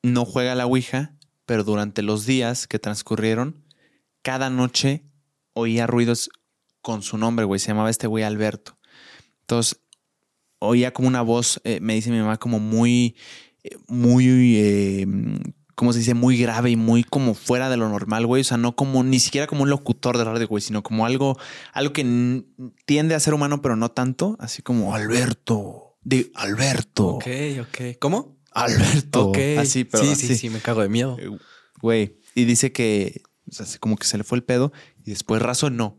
No juega la Ouija, pero durante los días que transcurrieron, cada noche oía ruidos con su nombre, güey. Se llamaba este güey Alberto. Entonces, oía como una voz, eh, me dice mi mamá, como muy eh, muy, eh, ¿cómo se dice? Muy grave y muy como fuera de lo normal, güey. O sea, no como, ni siquiera como un locutor de radio, güey, sino como algo, algo que tiende a ser humano, pero no tanto. Así como Alberto, de Alberto, Ok, ok. ¿Cómo? Alberto. Ok. Así, pero sí, así. sí, sí, me cago de miedo. Eh, Güey, y dice que, o sea, como que se le fue el pedo y después razonó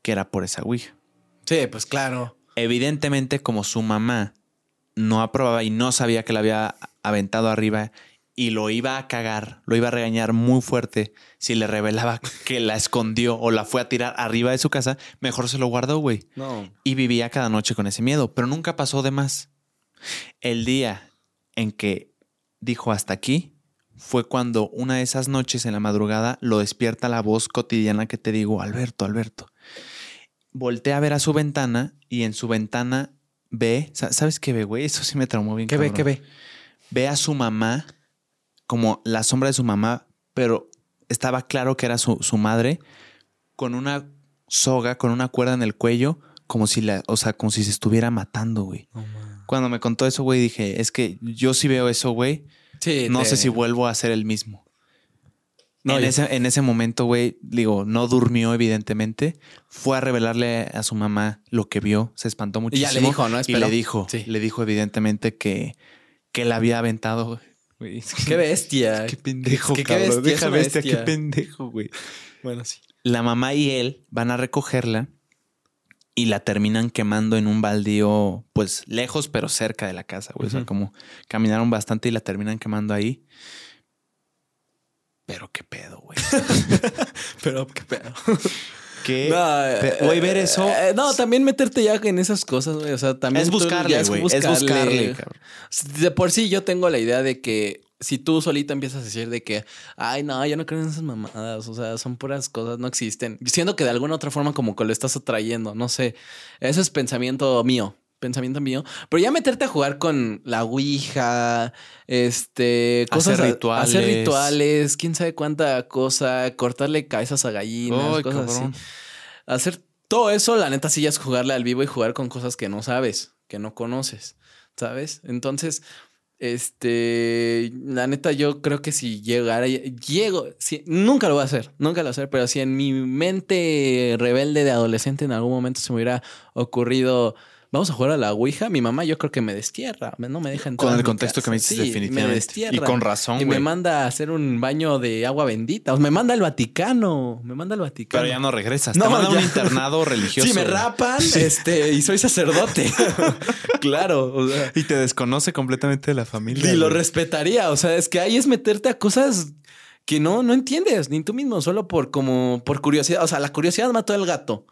que era por esa ouija. Sí, pues claro. Evidentemente, como su mamá no aprobaba y no sabía que la había aventado arriba y lo iba a cagar, lo iba a regañar muy fuerte si le revelaba que la escondió o la fue a tirar arriba de su casa, mejor se lo guardó, güey. No. Y vivía cada noche con ese miedo, pero nunca pasó de más. El día en que dijo hasta aquí fue cuando una de esas noches en la madrugada lo despierta la voz cotidiana que te digo, Alberto, Alberto. Voltea a ver a su ventana y en su ventana ve, sa- ¿sabes qué ve, güey? Eso sí me traumó bien. ¿Qué ve? ¿Qué ve? Ve a su mamá como la sombra de su mamá, pero estaba claro que era su, su madre con una soga, con una cuerda en el cuello, como si la, o sea, como si se estuviera matando, güey. Cuando me contó eso, güey, dije, es que yo sí veo eso, güey. Sí, No te- sé si vuelvo a ser el mismo. No, en, yo- ese, en ese momento, güey, digo, no durmió, evidentemente. Fue a revelarle a su mamá lo que vio. Se espantó Y muchísimo. ya le dijo, ¿no? Y le dijo, Sí. le dijo, evidentemente, que, que la había aventado, güey. Qué bestia. Qué pendejo, Que qué bestia, Deja bestia, qué pendejo, güey. Bueno, sí. La mamá y él van a recogerla y la terminan quemando en un baldío, pues lejos, pero cerca de la casa, güey. O sea, como caminaron bastante y la terminan quemando ahí. Pero qué pedo, güey. <laughs> Pero qué pedo. <laughs> ¿Qué? No, güey, ver eso- eh, no, también meterte ya en esas cosas, güey. O sea, también. Es buscarle, güey. Es buscarle, cabrón. De por sí, yo tengo la idea de que si tú solita empiezas a decir de que, ay, no, yo no creo en esas mamadas. O sea, son puras cosas, no existen. Siendo que de alguna otra forma, como que lo estás atrayendo. No sé. Ese es pensamiento mío. Pensamiento mío. Pero ya meterte a jugar con la Ouija, este, cosas. Hacer rituales. Hacer rituales, quién sabe cuánta cosa, cortarle cabezas a gallinas, Ay, cosas cabrón. así. Hacer todo eso, la neta, sí ya es jugarle al vivo y jugar con cosas que no sabes, que no conoces, ¿sabes? Entonces, este, la neta, yo creo que si llegara, llego, si, nunca lo voy a hacer, nunca lo voy a hacer, pero si en mi mente rebelde de adolescente en algún momento se me hubiera ocurrido, vamos a jugar a la Ouija, mi mamá yo creo que me destierra, no me deja entrar. Con el contexto que me dices, Sí, definitivamente. Me destierra. Y con razón, Y me manda a hacer un baño de agua bendita. O me manda al Vaticano. Me manda al Vaticano. Pero ya no regresas. No, Te mandan a un ya. internado religioso. Sí, me rapan, este, y soy sacerdote. <laughs> claro. O sea, Y te desconoce completamente de la familia. y lo respetaría. O sea, es que ahí es meterte a cosas que no, no entiendes, ni tú mismo, solo por como por curiosidad. O sea, la curiosidad mató al gato.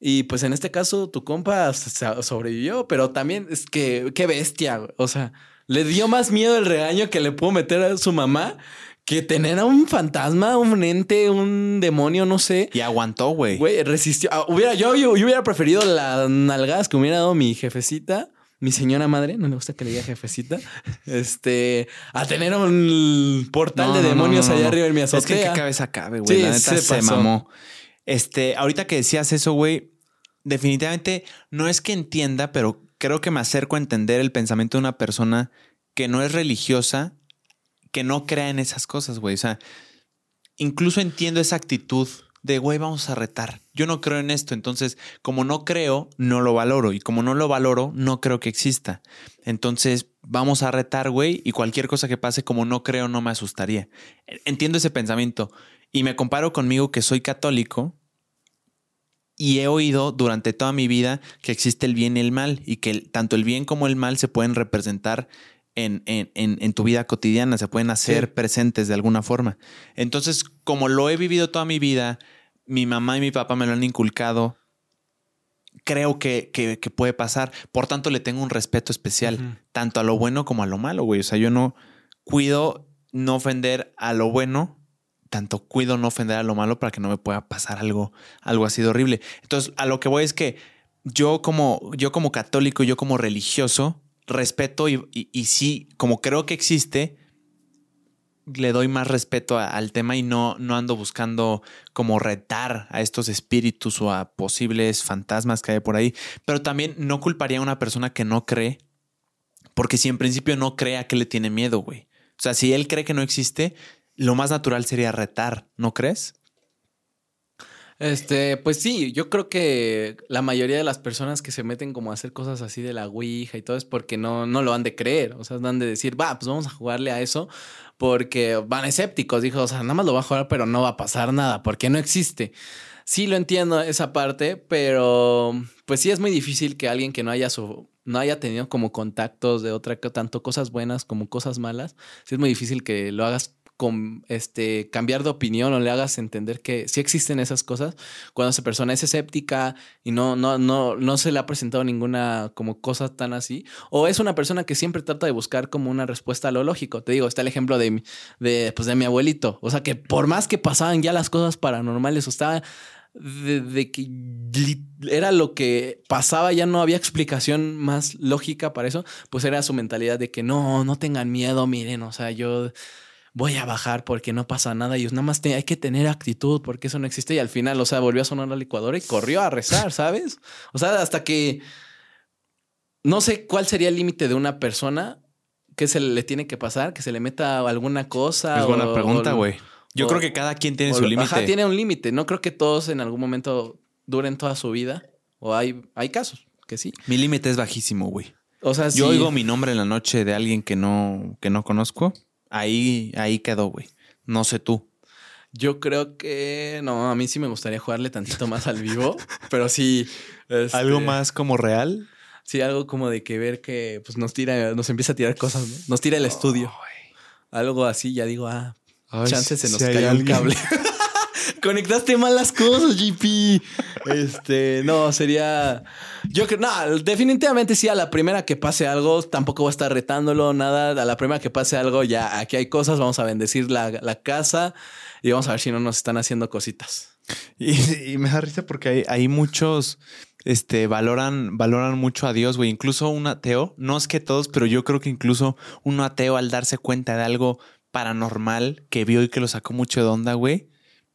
Y pues en este caso, tu compa sobrevivió, pero también es que qué bestia. güey. O sea, le dio más miedo el regaño que le pudo meter a su mamá que tener a un fantasma, un ente, un demonio, no sé. Y aguantó, güey. Güey, resistió. Ah, hubiera, yo, yo, yo hubiera preferido las nalgadas que hubiera dado mi jefecita, mi señora madre, no le gusta que le diga jefecita, <laughs> este, a tener un portal No, de demonios no, no, allá arriba en mi Es que azotea. qué cabeza cabe, güey. Sí, la neta se mamó. Este, ahorita que decías eso, güey, definitivamente no es que entienda, pero creo que me acerco a entender el pensamiento de una persona que no es religiosa, que no crea en esas cosas, güey. O sea, incluso entiendo esa actitud de, güey, vamos a retar. Yo no creo en esto, entonces, como no creo, no lo valoro. Y como no lo valoro, no creo que exista. Entonces, vamos a retar, güey, y cualquier cosa que pase, como no creo, no me asustaría. Entiendo ese pensamiento. Y me comparo conmigo que soy católico y he oído durante toda mi vida que existe el bien y el mal y que el- tanto el bien como el mal se pueden representar en, en- en- en tu vida cotidiana, se pueden hacer Sí. presentes de alguna forma. Entonces, como lo he vivido toda mi vida, mi mamá y mi papá me lo han inculcado, creo que, que- que puede pasar. Por tanto, le tengo un respeto especial, tanto a lo bueno como a lo malo, güey. O sea, yo no cuido no ofender a lo bueno, tanto cuido no ofender a lo malo para que no me pueda pasar algo, algo así de horrible. Entonces, a lo que voy es que yo como, yo como católico, yo como religioso, respeto y, y- sí, como creo que existe, le doy más respeto al tema y no, no ando buscando como retar a estos espíritus o a posibles fantasmas que hay por ahí. Pero también no culparía a una persona que no cree Porque si en principio no cree a qué le tiene miedo, güey. O sea, si él cree que no existe, lo más natural sería retar, ¿no crees? Este, pues sí, yo creo que la mayoría de las personas que se meten como a hacer cosas así de la Ouija y todo es porque no, no lo han de creer. O sea, han de decir, va, pues vamos a jugarle a eso porque van escépticos. Dijo, o sea, nada más lo va a jugar, pero no va a pasar nada porque no existe. Sí lo entiendo esa parte, pero pues sí es muy difícil que alguien que no haya su, no haya tenido como contactos de otra, tanto cosas buenas como cosas malas, sí es muy difícil que lo hagas con este, cambiar de opinión o le hagas entender que sí existen esas cosas cuando esa persona es escéptica y no, no, no, no se le ha presentado ninguna como cosa tan así. O es una persona que siempre trata de buscar como una respuesta a lo lógico. Te digo, está el ejemplo de, de, pues, de mi abuelito. O sea, que por más que pasaban ya las cosas paranormales o estaba de, que era lo que pasaba, ya no había explicación más lógica para eso, pues era su mentalidad de que no, no tengan miedo, miren, o sea, yo voy a bajar porque no pasa nada y nada más hay que tener actitud porque eso no existe y al final, o sea, volvió a sonar la licuadora y corrió a rezar, ¿sabes? O sea, hasta que no sé cuál sería el límite de una persona que se le tiene que pasar, que se le meta alguna cosa. Es buena pregunta, güey. Yo creo que cada quien tiene su límite. Ajá, tiene un límite. No creo que todos en algún momento duren toda su vida. O hay, hay casos que sí. Mi límite es bajísimo, güey. O sea, yo oigo mi nombre en la noche de alguien que no, que no conozco. Ahí, ahí quedó, güey. No sé tú. Yo creo que no, a mí sí me gustaría jugarle tantito más al vivo, <laughs> pero sí. Este, ¿Algo más como real? Sí, algo como de que ver que pues nos tira, nos empieza a tirar cosas, ¿no? Nos tira el estudio. algo así, ya digo, ah, Chance se nos cayó el cable. <laughs> Conectaste mal las cosas, GP. Este, no, sería. Yo creo, no, definitivamente sí, a la primera que pase algo, tampoco voy a estar retándolo, nada. A la primera que pase algo, ya aquí hay cosas, vamos a bendecir la, casa y vamos a ver si no nos están haciendo cositas. Y, me da risa porque hay, hay muchos este, valoran, valoran mucho a Dios, güey. Incluso un ateo, no es que todos, pero yo creo que incluso un ateo al darse cuenta de algo paranormal que vio y que lo sacó mucho de onda, güey.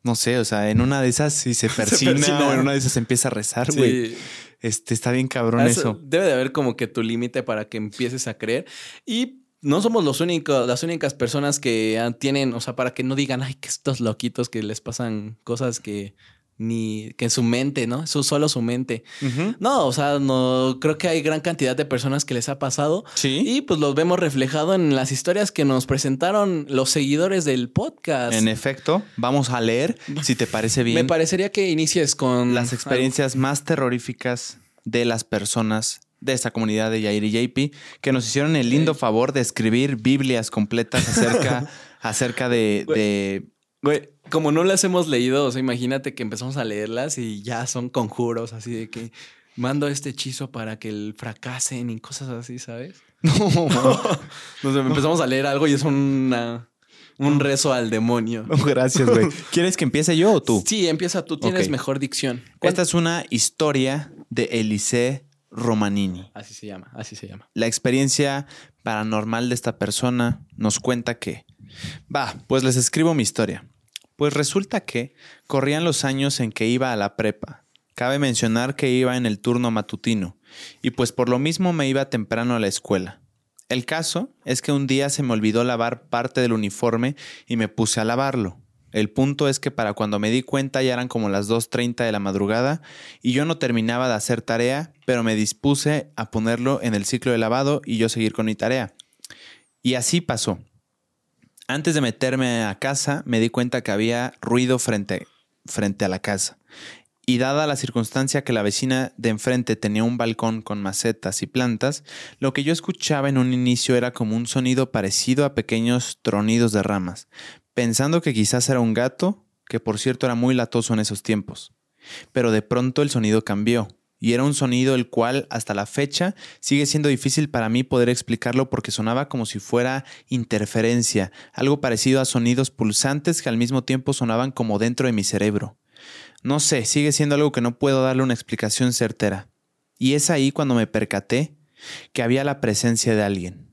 No sé, o sea, en una de esas si se <laughs> persina, o en una de esas empieza a rezar, güey. Este, está bien cabrón eso, Debe de haber como que tu límite para que empieces a creer. Y no somos los únicos, las únicas personas que tienen, o sea, para que no digan, ay, que estos loquitos que les pasan cosas que ni que en su mente, ¿no? Eso solo su mente. No, o sea, no creo que hay gran cantidad de personas que les ha pasado. Sí. Y pues los vemos reflejado en las historias que nos presentaron los seguidores del podcast. En efecto, vamos a leer, si te parece <laughs> bien. Me parecería que inicies con las experiencias más terroríficas de las personas de esta comunidad de Yair y JP que nos hicieron el lindo favor de escribir Biblias completas acerca, <laughs> acerca de Güey, como no las hemos leído, o sea, imagínate que empezamos a leerlas y ya son conjuros así de que mando este hechizo para que el fracasen y cosas así, ¿sabes? <laughs> No. empezamos a leer algo y es una, un rezo al demonio. gracias, güey. <laughs> ¿Quieres que empiece yo o tú? Sí, empieza tú. Tienes mejor dicción. Esta es una historia de Elise Romanini. Así se llama, así se llama. La experiencia paranormal de esta persona nos cuenta que... Va, pues les escribo mi historia. Pues resulta que corrían los años en que iba a la prepa. Cabe mencionar que iba en el turno matutino, y pues por lo mismo me iba temprano a la escuela. El caso es que un día se me olvidó lavar parte del uniforme y me puse a lavarlo. El punto es que para cuando me di cuenta ya eran como las 2.30 de la madrugada y yo no terminaba de hacer tarea, pero me dispuse a ponerlo en el ciclo de lavado y yo seguir con mi tarea. Y así pasó. Antes de meterme a casa, me di cuenta que había ruido frente, frente a la casa. Y dada la circunstancia que la vecina de enfrente tenía un balcón con macetas y plantas, lo que yo escuchaba en un inicio era como un sonido parecido a pequeños tronidos de ramas, pensando que quizás era un gato, que por cierto era muy latoso en esos tiempos. Pero de pronto el sonido cambió, y era un sonido el cual hasta la fecha sigue siendo difícil para mí poder explicarlo porque sonaba como si fuera interferencia, algo parecido a sonidos pulsantes que al mismo tiempo sonaban como dentro de mi cerebro. No sé, sigue siendo algo que no puedo darle una explicación certera. Y es ahí cuando me percaté que había la presencia de alguien.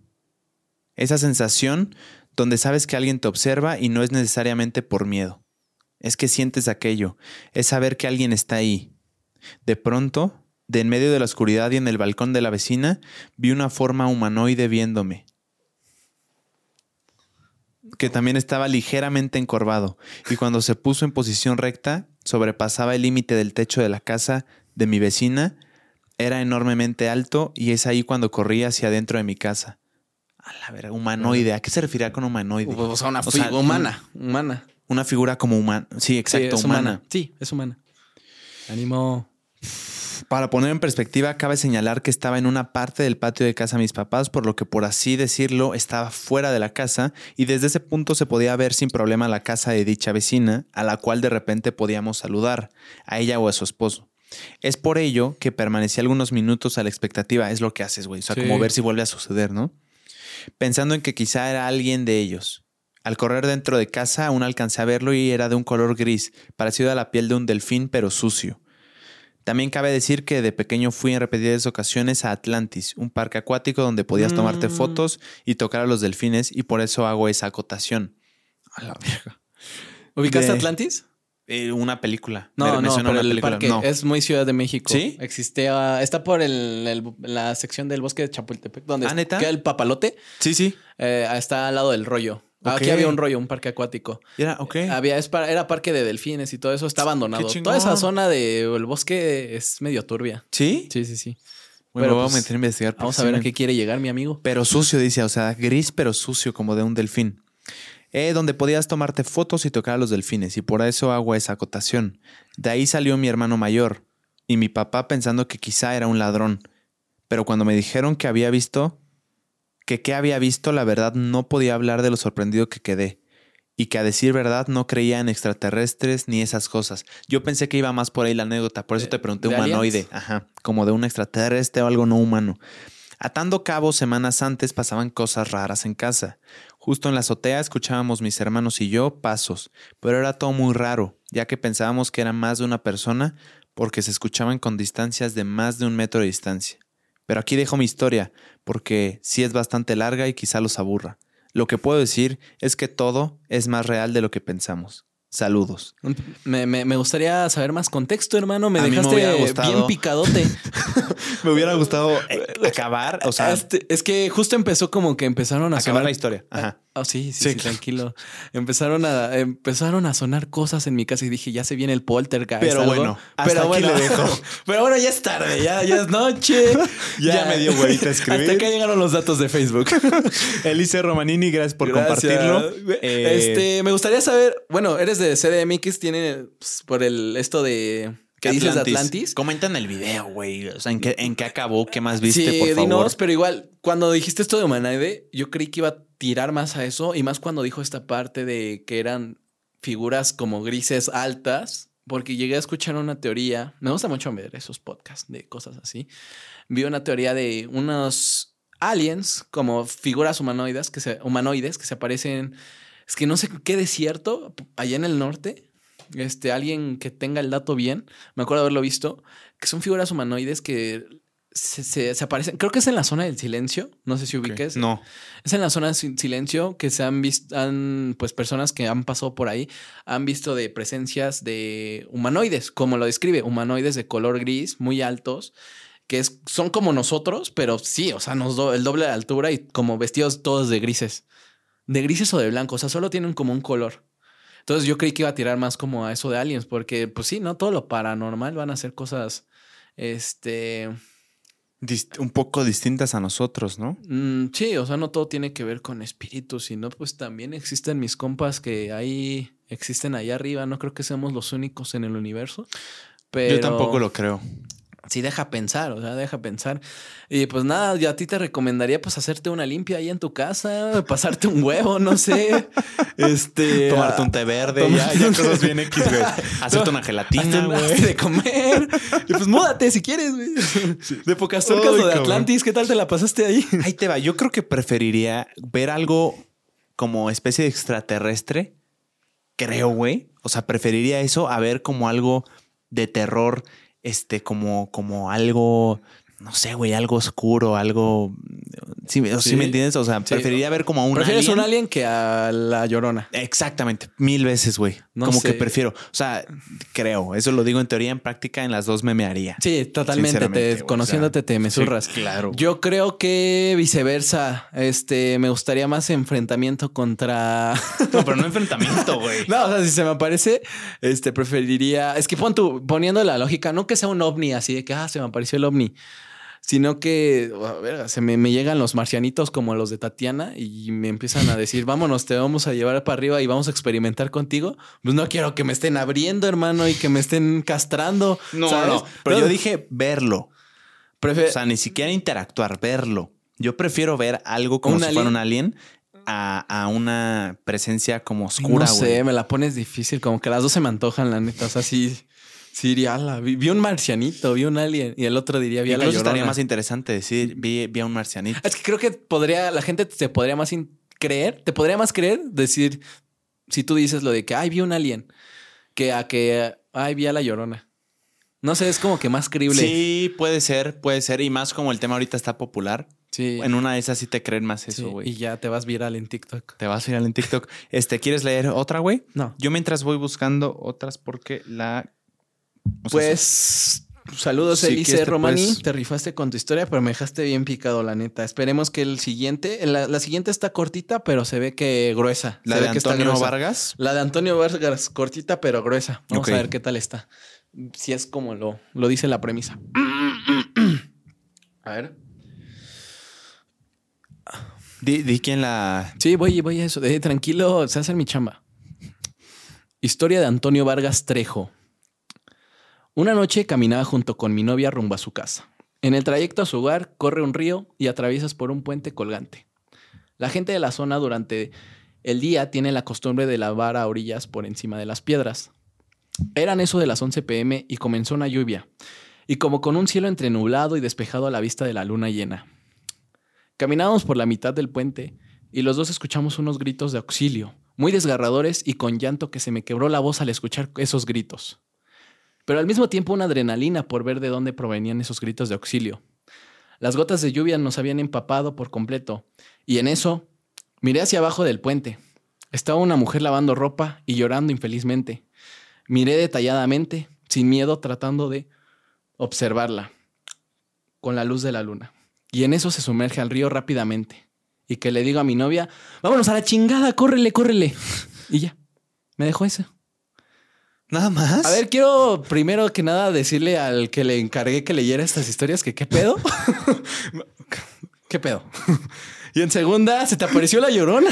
Esa sensación donde sabes que alguien te observa y no es necesariamente por miedo. Es que sientes aquello, es saber que alguien está ahí, de pronto, De en medio de la oscuridad y en el balcón de la vecina, vi una forma humanoide viéndome. Que también estaba ligeramente encorvado, y cuando se puso en posición recta, sobrepasaba el límite del techo de la casa de mi vecina, era enormemente alto, y es ahí cuando corrí hacia adentro de mi casa. A la verga, humanoide. ¿A qué se refería con humanoide? O sea, una O sea, figura humana, humana. Una figura como humana. Sí, exacto, Sí, es humana. Sí, es humana. Ánimo. Para poner en perspectiva, cabe señalar que estaba en una parte del patio de casa de mis papás, por lo que por así decirlo estaba fuera de la casa y desde ese punto se podía ver sin problema la casa de dicha vecina, a la cual de repente podíamos saludar, a ella o a su esposo. Es por ello que permanecí algunos minutos a la expectativa, es lo que haces, güey, o sea, Sí. como ver si vuelve a suceder, ¿no? Pensando en que quizá era alguien de ellos. Al correr dentro de casa aún alcancé a verlo y era de un color gris, parecido a la piel de un delfín pero sucio. También cabe decir que de pequeño fui en repetidas ocasiones a Atlantis, un parque acuático donde podías tomarte Mm. fotos y tocar a los delfines y por eso hago esa acotación. A la verga. ¿Ubicaste De- Atlantis? Eh, una película. No, Me- no, pero una el película. parque No. es muy Ciudad de México. ¿Sí? Existía, está por el, el- la sección del bosque de Chapultepec, donde ¿Ah, neta? queda el papalote. Sí, sí. eh, está al lado del rollo. Aquí había un rollo, un parque acuático. Era. Había, era parque de delfines y todo eso está abandonado. Toda esa zona del bosque es medio turbia. ¿Sí? Sí, sí, sí. Bueno, Pero, voy a pues, meter a investigar. Vamos a ver a qué quiere llegar mi amigo. Pero sucio, dice, o sea, gris pero sucio como de un delfín. Eh, donde podías tomarte fotos y tocar a los delfines, y por eso hago esa acotación. De ahí salió mi hermano mayor, y mi papá pensando que quizá era un ladrón. Pero cuando me dijeron que había visto, que qué había visto, la verdad no podía hablar de lo sorprendido que quedé. Y que a decir verdad no creía en extraterrestres ni esas cosas. Yo pensé que iba más por ahí la anécdota, por eso ¿De- te pregunté de humanoide. aliens? Ajá, como de un extraterrestre o algo no humano. Atando cabos semanas antes pasaban cosas raras en casa. Justo en la azotea escuchábamos mis hermanos y yo pasos, pero era todo muy raro, ya que pensábamos que era más de una persona porque se escuchaban con distancias de más de un metro de distancia. Pero aquí dejo mi historia, porque sí es bastante larga y quizá los aburra. Lo que puedo decir es que todo es más real de lo que pensamos. Saludos. Me, me- me gustaría saber más contexto, hermano. Me A mí me dejaste gustado. bien picadote. <laughs> Me hubiera gustado eh, <laughs> acabar, o sea, Este, es que justo empezó como que empezaron a acabar sonar la historia. Ajá. Ah, sí, sí, Sí, sí, claro. tranquilo. Empezaron a, empezaron a sonar cosas en mi casa y dije, ya se viene el poltergeist. Pero algo. bueno, hasta pero aquí bueno, le dejo. <laughs> pero bueno, ya es tarde, ya, ya es noche. <laughs> Ya me dio huevita <laughs> escribir. Hasta acá llegaron los datos de Facebook. Elise Romanini, gracias por Gracias. compartirlo. Eh, Este, me gustaría saber, bueno, eres de CDMX, tiene pues, por el esto de ¿qué dices de Atlantis? Comenta en el video, güey. O sea, ¿en qué, en qué acabó? ¿Qué más viste, sí, por favor? dinos, pero igual, cuando dijiste esto de Humanoide, yo creí que iba a tirar más a eso, y más cuando dijo esta parte de que eran figuras como grises altas, porque llegué a escuchar una teoría, me gusta mucho ver esos podcasts de cosas así, vi una teoría de unos aliens como figuras humanoides que se, humanoides que se aparecen, es que no sé qué desierto, allá en el norte, este, alguien que tenga el dato bien, me acuerdo haberlo visto, que son figuras humanoides que se, se- se aparecen, creo que es en la zona del silencio, no sé si ubiques. No. Es en la zona de sin- silencio que se han visto, han, pues personas que han pasado por ahí han visto de presencias de humanoides, como lo describe, humanoides de color gris, muy altos, que es, son como nosotros, pero sí, o sea, nos do- el doble de altura y como vestidos todos de grises, de grises o de blanco, o sea, solo tienen como un color. Entonces yo creí que iba a tirar más como a eso de aliens, porque pues sí, no todo lo paranormal van a ser cosas, este, Dist- un poco distintas a nosotros, ¿no? Mm, sí, o sea, no todo tiene que ver con espíritus, sino pues también existen mis compas que ahí existen allá arriba. No creo que seamos los únicos en el universo. Pero Yo tampoco lo creo. Sí, deja pensar, o sea, deja pensar. Y pues nada, yo a ti te recomendaría pues hacerte una limpia ahí en tu casa, pasarte un huevo, no sé. <laughs> Este. Tomarte un té verde, ya, ya cosas bien X, güey. <laughs> Hacerte una gelatina, güey. de comer. <laughs> Y pues múdate si quieres, güey. De pocas turcas o de cabrón. Atlantis, ¿qué tal te la pasaste ahí? Ahí te va. Yo creo que preferiría ver algo como especie de extraterrestre. Creo, güey. O sea, preferiría eso a ver como algo de terror, este, como, como algo, no sé, güey, algo oscuro, algo ¿Sí, me- sí Sí. me entiendes? O sea, Sí. preferiría ver como a un Prefieres alien. un alien que a la llorona. Exactamente, mil veces, güey. No como sé. que prefiero. O sea, creo, eso lo digo en teoría, en práctica, en las dos me mearía. Sí, totalmente. Te, conociéndote o sea, te me sí, zurras. claro. Yo creo que viceversa. Este, me gustaría más enfrentamiento contra. <laughs> No, pero no enfrentamiento, güey. <laughs> no, o sea, si se me aparece, este, preferiría. Es que pon tu, poniendo la lógica, no que sea un ovni así de que ah, se me apareció el ovni. Sino que a ver, se me, me llegan los marcianitos como los de Tatiana y me empiezan a decir, vámonos, te vamos a llevar para arriba y vamos a experimentar contigo. Pues no quiero que me estén abriendo, hermano, y que me estén castrando. No, ¿sabes? no. Pero No, yo dije verlo. O sea, ni siquiera interactuar, verlo. Yo prefiero ver algo como ¿Un si fuera un alien a, a una presencia como no oscura, güey. sé, me la pones difícil, como que las dos se me antojan, la neta. O sea, sí, sí diría, "Ala, vi, vi un marcianito, vi un alien, y el otro diría, vi a la Incluso estaría llorona. más interesante decir, vi, vi a un marcianito. Es que creo que podría, la gente te podría más creer, te podría más creer decir, si tú dices lo de que, ay, vi un alien, que a que, ay, vi a la llorona. No sé, es como que más creíble. Sí, puede ser, puede ser. Y más como el tema ahorita está popular. Sí. En una de esas sí te creen más eso, güey. y ya te vas viral en TikTok. Te vas a ir en TikTok. Este, ¿quieres leer otra, güey? No. Yo mientras voy buscando otras porque la... o sea, Pues saludos, Sí, Elise este, Romani. pues- Te rifaste con tu historia, pero me dejaste bien picado, la neta. Esperemos que el siguiente, la, la siguiente está cortita, pero se ve que gruesa. La Se de ve que está Antonio. Vargas. La de Antonio Vargas, cortita, pero gruesa. Vamos a ver qué tal está. Si es como lo, lo dice la premisa. A ver. Di, di quién la... Sí, voy, voy a eso. Eh, tranquilo, se hace mi chamba. Historia de Antonio Vargas Trejo. Una noche caminaba junto con mi novia rumbo a su casa. En el trayecto a su hogar corre un río y atraviesas por un puente colgante. La gente de la zona durante el día tiene la costumbre de lavar a orillas por encima de las piedras. Eran eso de las 11 pm y comenzó una lluvia, y como con un cielo entre nublado y despejado a la vista de la luna llena. Caminábamos por la mitad del puente y los dos escuchamos unos gritos de auxilio, muy desgarradores y con llanto que se me quebró la voz al escuchar esos gritos. Pero al mismo tiempo una adrenalina por ver de dónde provenían esos gritos de auxilio. Las gotas de lluvia nos habían empapado por completo, y en eso miré hacia abajo del puente. Estaba una mujer lavando ropa y llorando infelizmente. Miré detalladamente, sin miedo, tratando de observarla, con la luz de la luna. Y en eso se sumerge al río rápidamente. Y que le digo a mi novia, vámonos a la chingada, córrele, córrele. Y ya, me dejó eso. Nada más. A ver, quiero primero que nada decirle al que le encargué que leyera estas historias que qué pedo. <laughs> ¿Qué pedo? Y en segunda, se te apareció la llorona.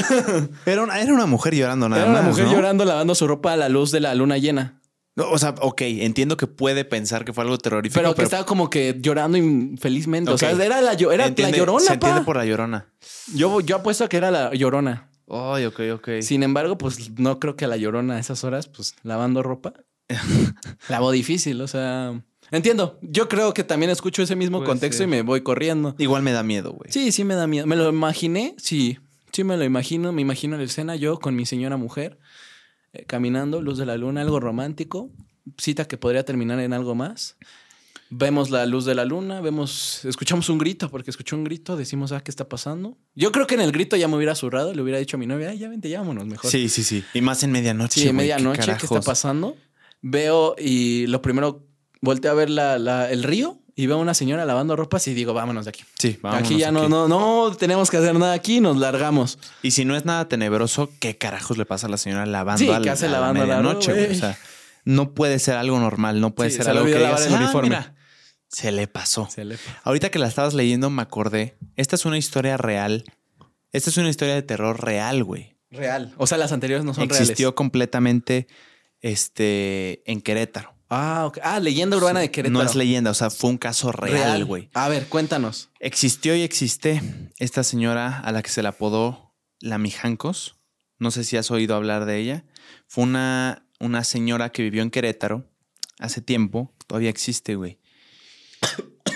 Era una, era una mujer llorando nada Era una más, mujer ¿no? llorando lavando su ropa a la luz de la luna llena. No, o sea, ok, entiendo que puede pensar que fue algo terrorífico, Pero pero, que estaba como que llorando infelizmente. O sea, era la, era entiende- la llorona, Se entiende pa. por la llorona. Yo, yo apuesto a que era la llorona. Ay, ok, ok. Sin embargo, pues no creo que a la llorona a esas horas, pues lavando ropa, <laughs> lavo difícil. O sea, entiendo. Yo creo que también escucho ese mismo contexto y me voy corriendo. Igual me da miedo, güey. Sí, sí me da miedo. Me lo imaginé, sí. Sí me lo imagino. Me imagino la escena yo con mi señora mujer eh, caminando, luz de la luna, algo romántico. Cita que podría terminar en algo más. Vemos la luz de la luna, vemos, escuchamos un grito, porque escuché un grito, decimos, ah, ¿qué está pasando? Yo creo que en el grito ya me hubiera zurrado, le hubiera dicho a mi novia, ay, ya vente, vámonos mejor. Sí, sí, sí. Y más en medianoche. Sí, güey, medianoche, ¿qué, está pasando? Veo y lo primero, volteo a ver la, la- el río y veo a una señora lavando ropas y digo, vámonos de aquí. Sí, vámonos aquí ya no, aquí. no, no tenemos que hacer nada aquí, nos largamos. Y si no es nada tenebroso, ¿qué carajos le pasa a la señora lavando Sí, a la, ¿qué hace a lavando a la? O sea, no puede ser algo normal, no puede Sí, ser se algo que lavar el "Ah, uniforme". mira, se le pasó. Se le- Ahorita que la estabas leyendo me acordé. Esta es una historia real. Esta es una historia de terror real, güey. Real. O sea, las anteriores no son Existió reales. completamente este, en Querétaro. Ah, ok. Ah, leyenda urbana de Querétaro. No es leyenda, o sea, fue un caso real, güey. A ver, cuéntanos. Existió y existe esta señora a la que se le apodó la Mijancos. No sé si has oído hablar de ella. Fue una, una señora que vivió en Querétaro hace tiempo. Todavía existe, güey.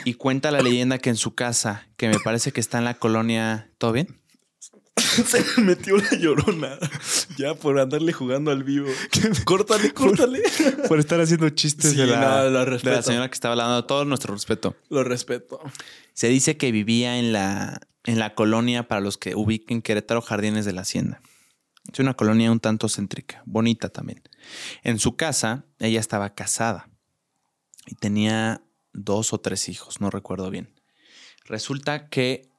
Y cuenta la leyenda que en su casa, que me parece que está en la colonia. ¿Todo bien? <laughs> Se me metió la llorona. Ya por andarle jugando al vivo. córtale, córtale. <laughs> Por estar haciendo chistes Sí, de, la, no, de la señora que estaba hablando. Todo nuestro respeto. Lo respeto. Se dice que vivía en la, en la colonia, para los que ubiquen Querétaro, Jardines de la Hacienda. Es una colonia un tanto céntrica, bonita también. En su casa, ella estaba casada y tenía dos o tres hijos, no recuerdo bien. Resulta que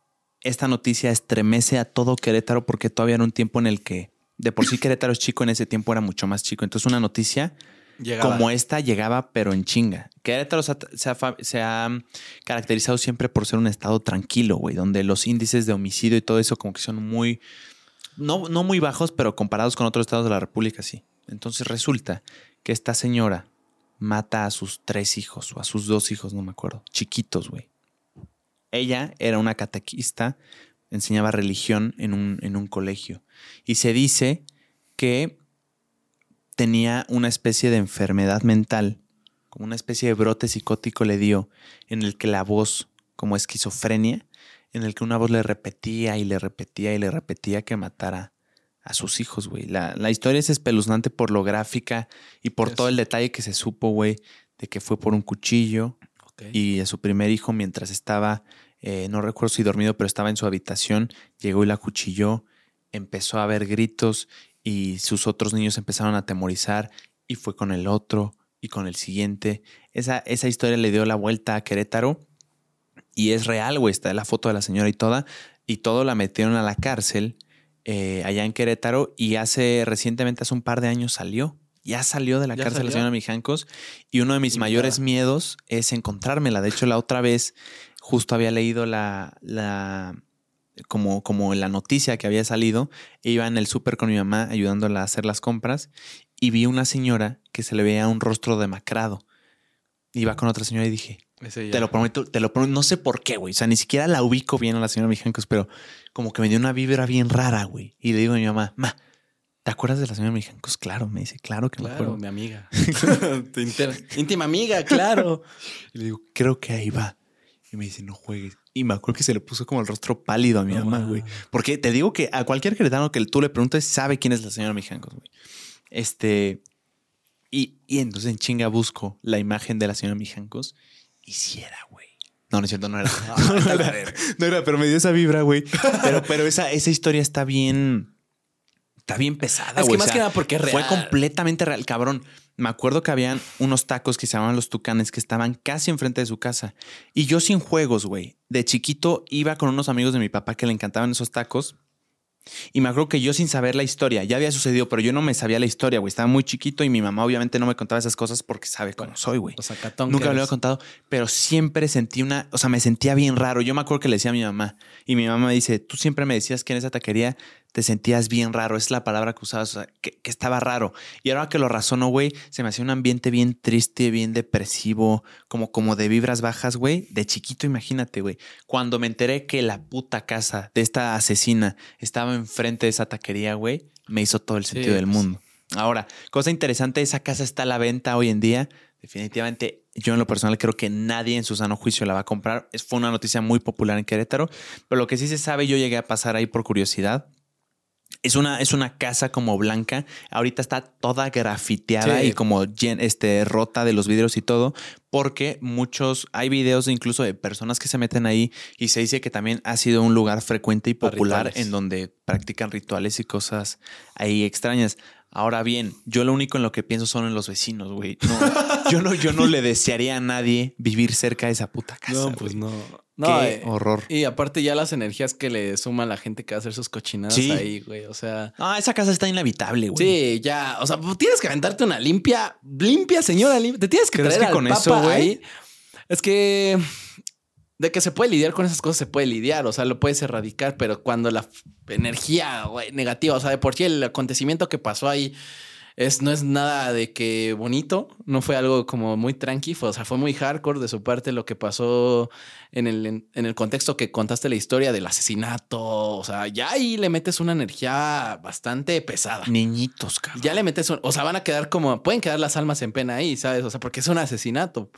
esta noticia estremece a todo Querétaro porque todavía era un tiempo en el que de por sí Querétaro es chico, en ese tiempo era mucho más chico. Entonces una noticia como esta llegaba, pero en chinga. Querétaro se ha, caracterizado siempre por ser un estado tranquilo, güey, donde los índices de homicidio y todo eso como que son muy, no, no muy bajos, pero comparados con otros estados de la República, sí. Entonces resulta que esta señora mata a sus tres hijos o a sus dos hijos, no me acuerdo, chiquitos, güey. Ella era una catequista, enseñaba religión en un, en un colegio. Y se dice que tenía una especie de enfermedad mental, como una especie de brote psicótico le dio, en el que la voz, como esquizofrenia, en el que una voz le repetía y le repetía y le repetía que matara a sus hijos, güey. La, historia es espeluznante por lo gráfica y por todo el detalle que se supo, güey, de que fue por un cuchillo y a su primer hijo mientras estaba, eh, no recuerdo si dormido, pero estaba en su habitación, llegó y la cuchilló, empezó a haber gritos y sus otros niños empezaron a atemorizar y fue con el otro y con el siguiente. Esa, esa historia le dio la vuelta a Querétaro y es real, güey, está la foto de la señora y toda, y todo la metieron a la cárcel eh, allá en Querétaro y hace recientemente, hace un par de años salió. Ya salió de la cárcel la señora Mijancos y uno de mis mayores miedos es encontrármela. De hecho, la otra vez justo había leído la, la como, como la noticia que había salido, iba en el súper con mi mamá ayudándola a hacer las compras y vi una señora que se le veía un rostro demacrado. Iba con otra señora y dije, te lo prometo, te lo prometo. No sé por qué, güey. O sea, ni siquiera la ubico bien a la señora Mijancos, pero como que me dio una vibra bien rara, güey. Y le digo a mi mamá, ma, ¿te acuerdas de la señora Mijancos? Claro, me dice, claro que me acuerdo. mi amiga. <laughs> Íntima amiga, claro. <laughs> y le digo, creo que ahí va. Y me dice, no juegues. Y me acuerdo que se le puso como el rostro pálido a mi mamá, güey. Porque te digo que a cualquier queretano que tú le preguntes, sabe quién es la señora Mijancos, güey. Este. Y, y entonces en chinga busco la imagen de la señora Mijancos hiciera, güey. No, no es cierto, no era. <laughs> no, era pero me dio esa vibra, güey. Pero, pero esa, esa historia está bien. Está bien pesada, güey. Es que más que nada porque Fue completamente real, cabrón. Me acuerdo que habían unos tacos que se llamaban los tucanes que estaban casi enfrente de su casa. Y yo sin juegos, güey. De chiquito iba con unos amigos de mi papá que le encantaban esos tacos y me acuerdo que yo sin saber la historia, ya había sucedido, pero yo no me sabía la historia, güey. Estaba muy chiquito y mi mamá obviamente no me contaba esas cosas porque sabe cómo soy, güey. Nunca me lo había contado, pero siempre sentí una, o sea, me sentía bien raro. Yo me acuerdo que le decía a mi mamá y mi mamá me dice, tú siempre me decías que en esa taquería te sentías bien raro. Es la palabra que usabas, o sea, que, estaba raro. Y ahora que lo razono, güey, se me hacía un ambiente bien triste, bien depresivo, como, como de vibras bajas, güey. De chiquito, imagínate, güey. Cuando me enteré que la puta casa de esta asesina estaba enfrente de esa taquería, güey, me hizo todo el sentido del pues. mundo. Ahora, cosa interesante, esa casa está a la venta hoy en día. Definitivamente, yo en lo personal creo que nadie en su sano juicio la va a comprar. Fue una noticia muy popular en Querétaro, pero lo que sí se sabe, yo llegué a pasar ahí por curiosidad es una, es una casa como blanca. Ahorita está toda grafiteada y como este, rota de los vidrios y todo. Porque muchos, hay videos incluso de personas que se meten ahí y se dice que también ha sido un lugar frecuente y popular en donde practican rituales y cosas ahí extrañas. Ahora bien, yo lo único en lo que pienso son en los vecinos, güey. yo, no, yo no le desearía a nadie vivir cerca de esa puta casa. No, pues no. No, Qué eh, horror. Y aparte ya las energías que le suma la gente que va a hacer sus cochinadas ahí, güey. O sea. Ah, esa casa está inhabitable, güey. Sí, ya. O sea, tienes que aventarte una limpia, limpia, señora limpia. Te tienes que traer que con eso, güey. Es que de que se puede lidiar con esas cosas, se puede lidiar, o sea, lo puedes erradicar, pero cuando la energía negativa, o sea, de por sí el acontecimiento que pasó ahí es, no es nada de que bonito, no fue algo como muy tranqui, o sea, fue muy hardcore de su parte lo que pasó en el, en, el contexto que contaste la historia del asesinato, o sea, ya ahí le metes una energía bastante pesada. Niñitos, cabrón. Ya le metes, o sea, van a quedar como, pueden quedar las almas en pena ahí, ¿sabes? O sea, porque es un asesinato.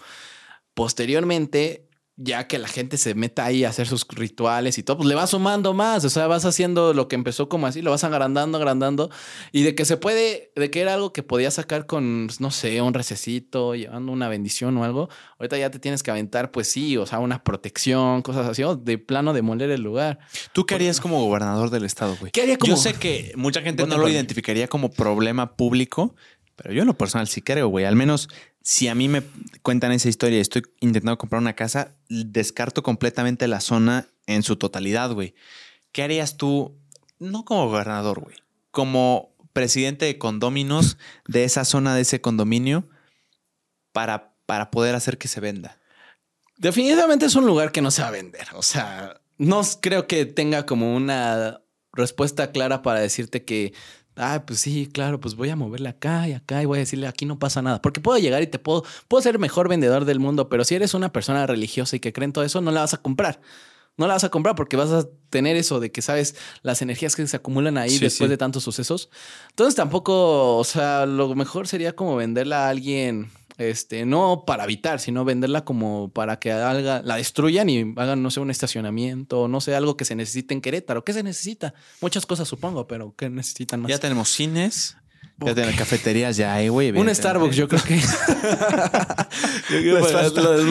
Posteriormente, ya que la gente se meta ahí a hacer sus rituales y todo, pues le vas sumando más, o sea, vas haciendo lo que empezó como así, lo vas agrandando, agrandando, y de que se puede, de que era algo que podías sacar con, pues, no sé, un recesito, llevando una bendición o algo, ahorita ya te tienes que aventar, pues sí, o sea, una protección, cosas así, o de plano demoler el lugar. ¿Tú qué harías como gobernador del estado, güey? ¿Qué haría como- Yo sé que mucha gente no lo identificaría como problema público, pero yo en lo personal sí creo, güey. Al menos si a mí me cuentan esa historia y estoy intentando comprar una casa, descarto completamente la zona en su totalidad, güey. ¿Qué harías tú, no como gobernador, güey, como presidente de condóminos de esa zona, de ese condominio, para, para poder hacer que se venda? Definitivamente es un lugar que no se va a vender. O sea, no creo que tenga como una respuesta clara para decirte que, ah, pues sí, claro, pues voy a moverle acá y acá y voy a decirle aquí no pasa nada. Porque puedo llegar y te puedo, puedo ser el mejor vendedor del mundo, pero si eres una persona religiosa y que cree en todo eso, no la vas a comprar. No la vas a comprar porque vas a tener eso de que sabes las energías que se acumulan ahí Sí, después sí. de tantos sucesos. Entonces tampoco, o sea, lo mejor sería como venderla a alguien, este, no para habitar, sino venderla como para que haga, la destruyan y hagan, no sé, un estacionamiento, no sé, algo que se necesite en Querétaro. ¿Qué se necesita? Muchas cosas supongo, pero ¿qué necesitan más? Ya tenemos cines, ya tenemos cafeterías, ya hay, güey. un. Starbucks, yo creo que. <laughs> yo creo Les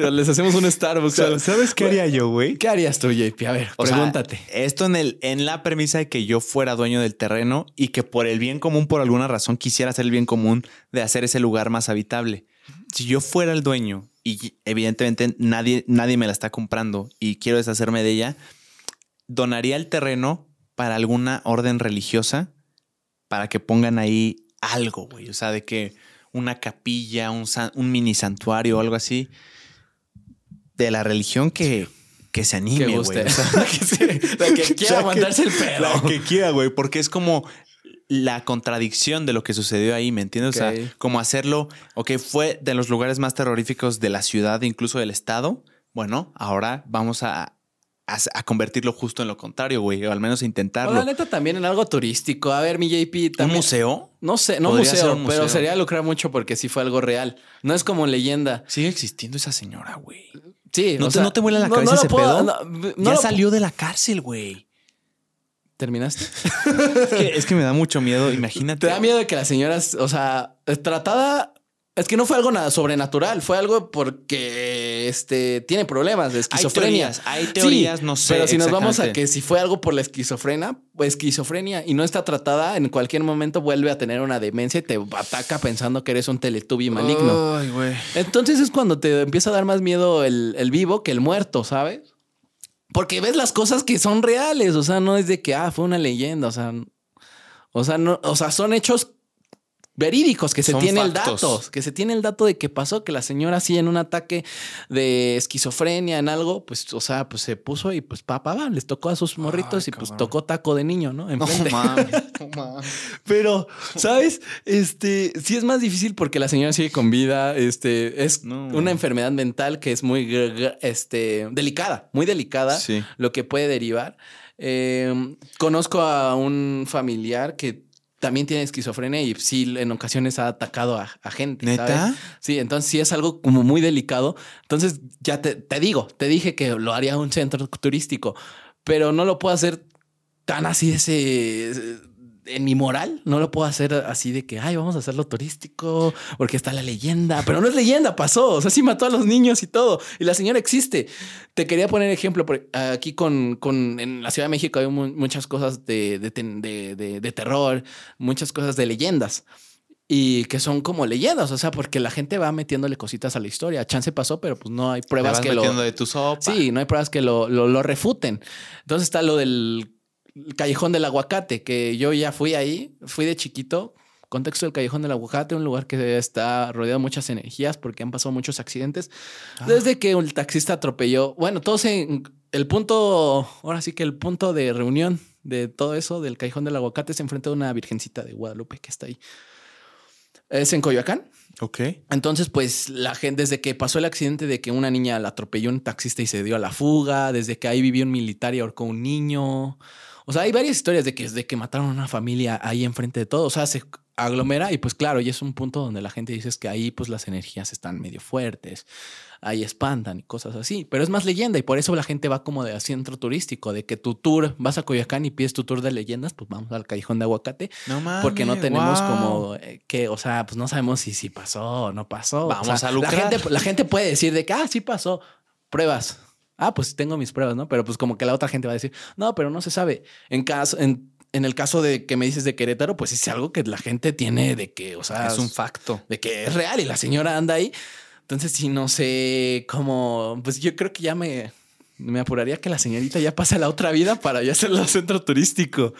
lo les hacemos un Starbucks. ¿Sabes qué haría yo, güey? ¿Qué harías tú, JP? A ver, O sea, pregúntate. esto en, el, en la premisa de que yo fuera dueño del terreno y que por el bien común, por alguna razón, quisiera hacer el bien común de hacer ese lugar más habitable. Si yo fuera el dueño y evidentemente nadie, nadie me la está comprando y quiero deshacerme de ella, donaría el terreno para alguna orden religiosa para que pongan ahí algo, güey. O sea, de que una capilla, un, san- un mini santuario o algo así de la religión que, que se anime, güey. O sea, <laughs> la que <laughs> quiera aguantarse el pedo. la que quiera, güey, porque es como la contradicción de lo que sucedió ahí, ¿me entiendes? O sea, como hacerlo, ok, fue de los lugares más terroríficos de la ciudad, incluso del estado. Bueno, ahora vamos a, a, a convertirlo justo en lo contrario, güey, o al menos O intentarlo. la neta también en algo turístico. A ver, mi JP ¿Un también. museo? No sé, no museo, ser un pero sería lucrar mucho porque sí fue algo real. No es como leyenda. Sigue existiendo esa señora, güey. Sí, ¿No o te- sea, no te vuela la no- cabeza no ese puedo- pedo? ya salió de la cárcel, güey. ¿Terminaste? <laughs> Es que, es que me da mucho miedo, imagínate. Te da miedo de que la señora, o sea, tratada. Es que no fue algo nada sobrenatural, fue algo porque este tiene problemas de Hay esquizofrenia. teorías, hay teorías, no sé. Pero si nos vamos a que si fue algo por la esquizofrenia, pues esquizofrenia y no está tratada, en cualquier momento vuelve a tener una demencia y te ataca pensando que eres un teletubbie maligno. Ay, güey. Entonces es cuando te empieza a dar más miedo el, el vivo que el muerto, ¿sabes? Porque ves las cosas que son reales, o sea, no es de que, ah, fue una leyenda, o sea, o sea, no, o sea, son hechos verídicos, que se Son tiene el dato, que se tiene el dato de que pasó, que la señora así en un ataque de esquizofrenia, en algo, pues, o sea, pues se puso y pues papá, va, les tocó a sus morritos Ay, y pues tocó taco de niño, ¿no? Mames, <laughs> no mames. Pero, ¿sabes? Este, sí es más difícil porque la señora sigue con vida. Este, es No. una enfermedad mental que es muy, este, delicada, muy delicada, Sí. lo que puede derivar. Eh, conozco a un familiar que también tiene esquizofrenia y sí, en ocasiones ha atacado a, a gente. ¿Neta? ¿sabes? Sí, entonces sí es algo como muy delicado. Entonces ya te, te digo, te dije que lo haría un centro turístico, pero no lo puedo hacer tan así de ese en mi moral no lo puedo hacer así de que ay vamos a hacerlo turístico porque está la leyenda pero no es leyenda pasó o sea sí mató a los niños y todo y la señora existe te quería poner ejemplo por- aquí con, con en la Ciudad de México hay mu- muchas cosas de, de, de- terror muchas cosas de leyendas y que son como leyendas, o sea, porque la gente va metiéndole cositas a la historia. Chance pasó, pero pues no hay Te pruebas vas que lo, metiendo de tu sopa. Sí, no hay pruebas que lo, lo, lo refuten. Entonces está lo del Callejón del Aguacate, que yo ya fui ahí, fui de chiquito. Contexto del Callejón del Aguacate, un lugar que está rodeado de muchas energías porque han pasado muchos accidentes. Ah. Desde que el taxista atropelló, bueno, todo se, el punto, ahora sí que el punto de reunión de todo eso del Callejón del Aguacate es enfrente de una virgencita de Guadalupe que está ahí. Es en Coyoacán. Ok. Entonces, pues la gente, desde que pasó el accidente de que una niña la atropelló un taxista y se dio a la fuga, desde que ahí vivió un militar y ahorcó a un niño. O sea, hay varias historias de que, de que mataron a una familia ahí enfrente de todo. O sea, se- aglomera y pues claro, y es un punto donde la gente dice que ahí pues las energías están medio fuertes, ahí espantan y cosas así, pero es más leyenda y por eso la gente va como de centro turístico, de que tu tour, vas a Coyoacán y pides tu tour de leyendas, pues vamos al Callejón de Aguacate, No mames. porque no tenemos wow. como eh, que, o sea, pues no sabemos si sí pasó o no pasó. Vamos O sea, a lucrar. La gente, la gente puede decir de que, ah, sí pasó, pruebas. Ah, pues tengo mis pruebas, ¿no? Pero pues como que la otra gente va a decir, no, pero no se sabe. En caso, en, en el caso de que me dices de Querétaro, pues es algo que la gente tiene de que, o sea, Es un facto. de que es real y la señora anda ahí. Entonces, sí, no sé cómo, pues yo creo que ya me, me apuraría que la señorita ya pase a la otra vida para ya hacerlo centro turístico.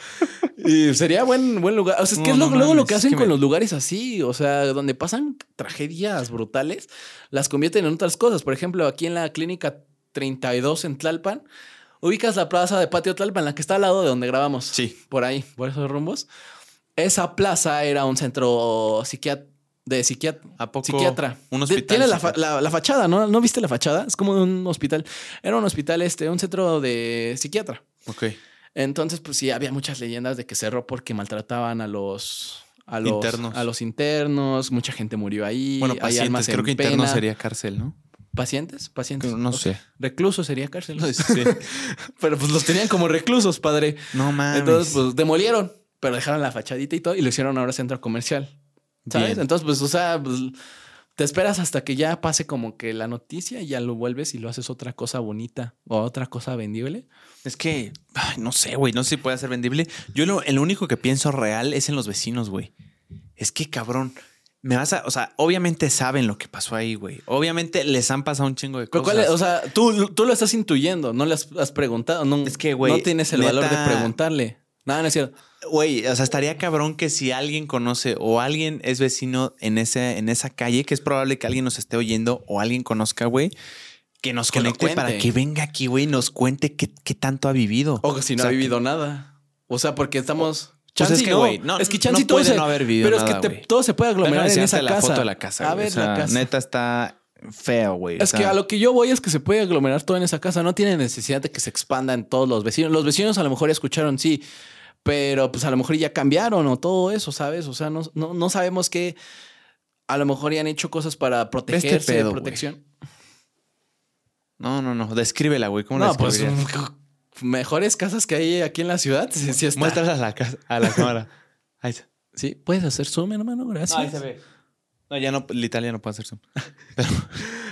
Y sería buen, buen lugar. O sea, es que No, es lo- no luego lo que hacen que con me- los lugares así, o sea, donde pasan tragedias brutales, las convierten en otras cosas. Por ejemplo, aquí en la clínica 32 en Tlalpan, ubicas la plaza de Patio Tlalpan, la que está al lado de donde grabamos. Sí. Por ahí, por esos rumbos. Esa plaza era un centro psiquiat- de psiquiatra. ¿A poco Psiquiatra. un hospital Tiene la, fa- la- la fachada, ¿no? ¿No viste la fachada? Es como un hospital. Era un hospital, este, un centro de psiquiatra. Ok. Entonces, pues sí, había muchas leyendas de que cerró porque maltrataban a los. A los Internos. A los internos. Mucha gente murió ahí. Bueno, pacientes. Creo que interno sería cárcel, ¿no? ¿Pacientes? ¿Pacientes? No sé. Recluso sería cárcel. Sí. <laughs> Pero pues los tenían como reclusos, padre. No mames. Entonces, pues demolieron, pero dejaron la fachadita y todo y lo hicieron ahora centro comercial. ¿Sabes? Bien. Entonces, pues, o sea, pues, te esperas hasta que ya pase como que la noticia y ya lo vuelves y lo haces otra cosa bonita o otra cosa vendible. Es que, ay, no sé, güey, no sé si puede ser vendible. Yo lo, el único que pienso real es en los vecinos, güey. Es que, cabrón, me vas a, o sea, obviamente saben lo que pasó ahí, güey. Obviamente les han pasado un chingo de Pero cosas. cuál es? o sea, tú, tú lo estás intuyendo, no le has, has preguntado, no, Es que, güey, no tienes el valor de preguntarle. Nada, no es cierto. Güey, o sea, estaría cabrón que si alguien conoce o alguien es vecino en, ese, en esa calle, que es probable que alguien nos esté oyendo o alguien conozca, güey, que nos Que conecte para que venga aquí, güey, y nos cuente qué, qué tanto ha vivido. O que si no O sea, ha vivido nada. O sea, porque estamos. Pues Chance es que, no. güey, no- es que no chance y todo puede se- no haber vivido Pero es que te- todo se puede aglomerar en esa casa. la foto de la casa. A ver, O sea, la casa. Neta está feo, güey. Es O que a lo que yo voy es que se puede aglomerar todo en esa casa. No tiene necesidad de que se expandan todos los vecinos. Los vecinos a lo mejor ya escucharon, sí, pero pues a lo mejor ya cambiaron o todo eso, ¿sabes? O sea, no, no, no sabemos que a lo mejor ya han hecho cosas para protegerse Este pedo, de protección. No, no, no. Descríbela, güey. ¿Cómo la No, pues describirías? <laughs> mejores casas que hay aquí en la ciudad. Sí, sí está. Muéstrala a la, casa- a la cámara. Ahí está. Sí, puedes hacer zoom, hermano, gracias. ve. No, ya no, literal ya no puedo hacer zoom. <laughs>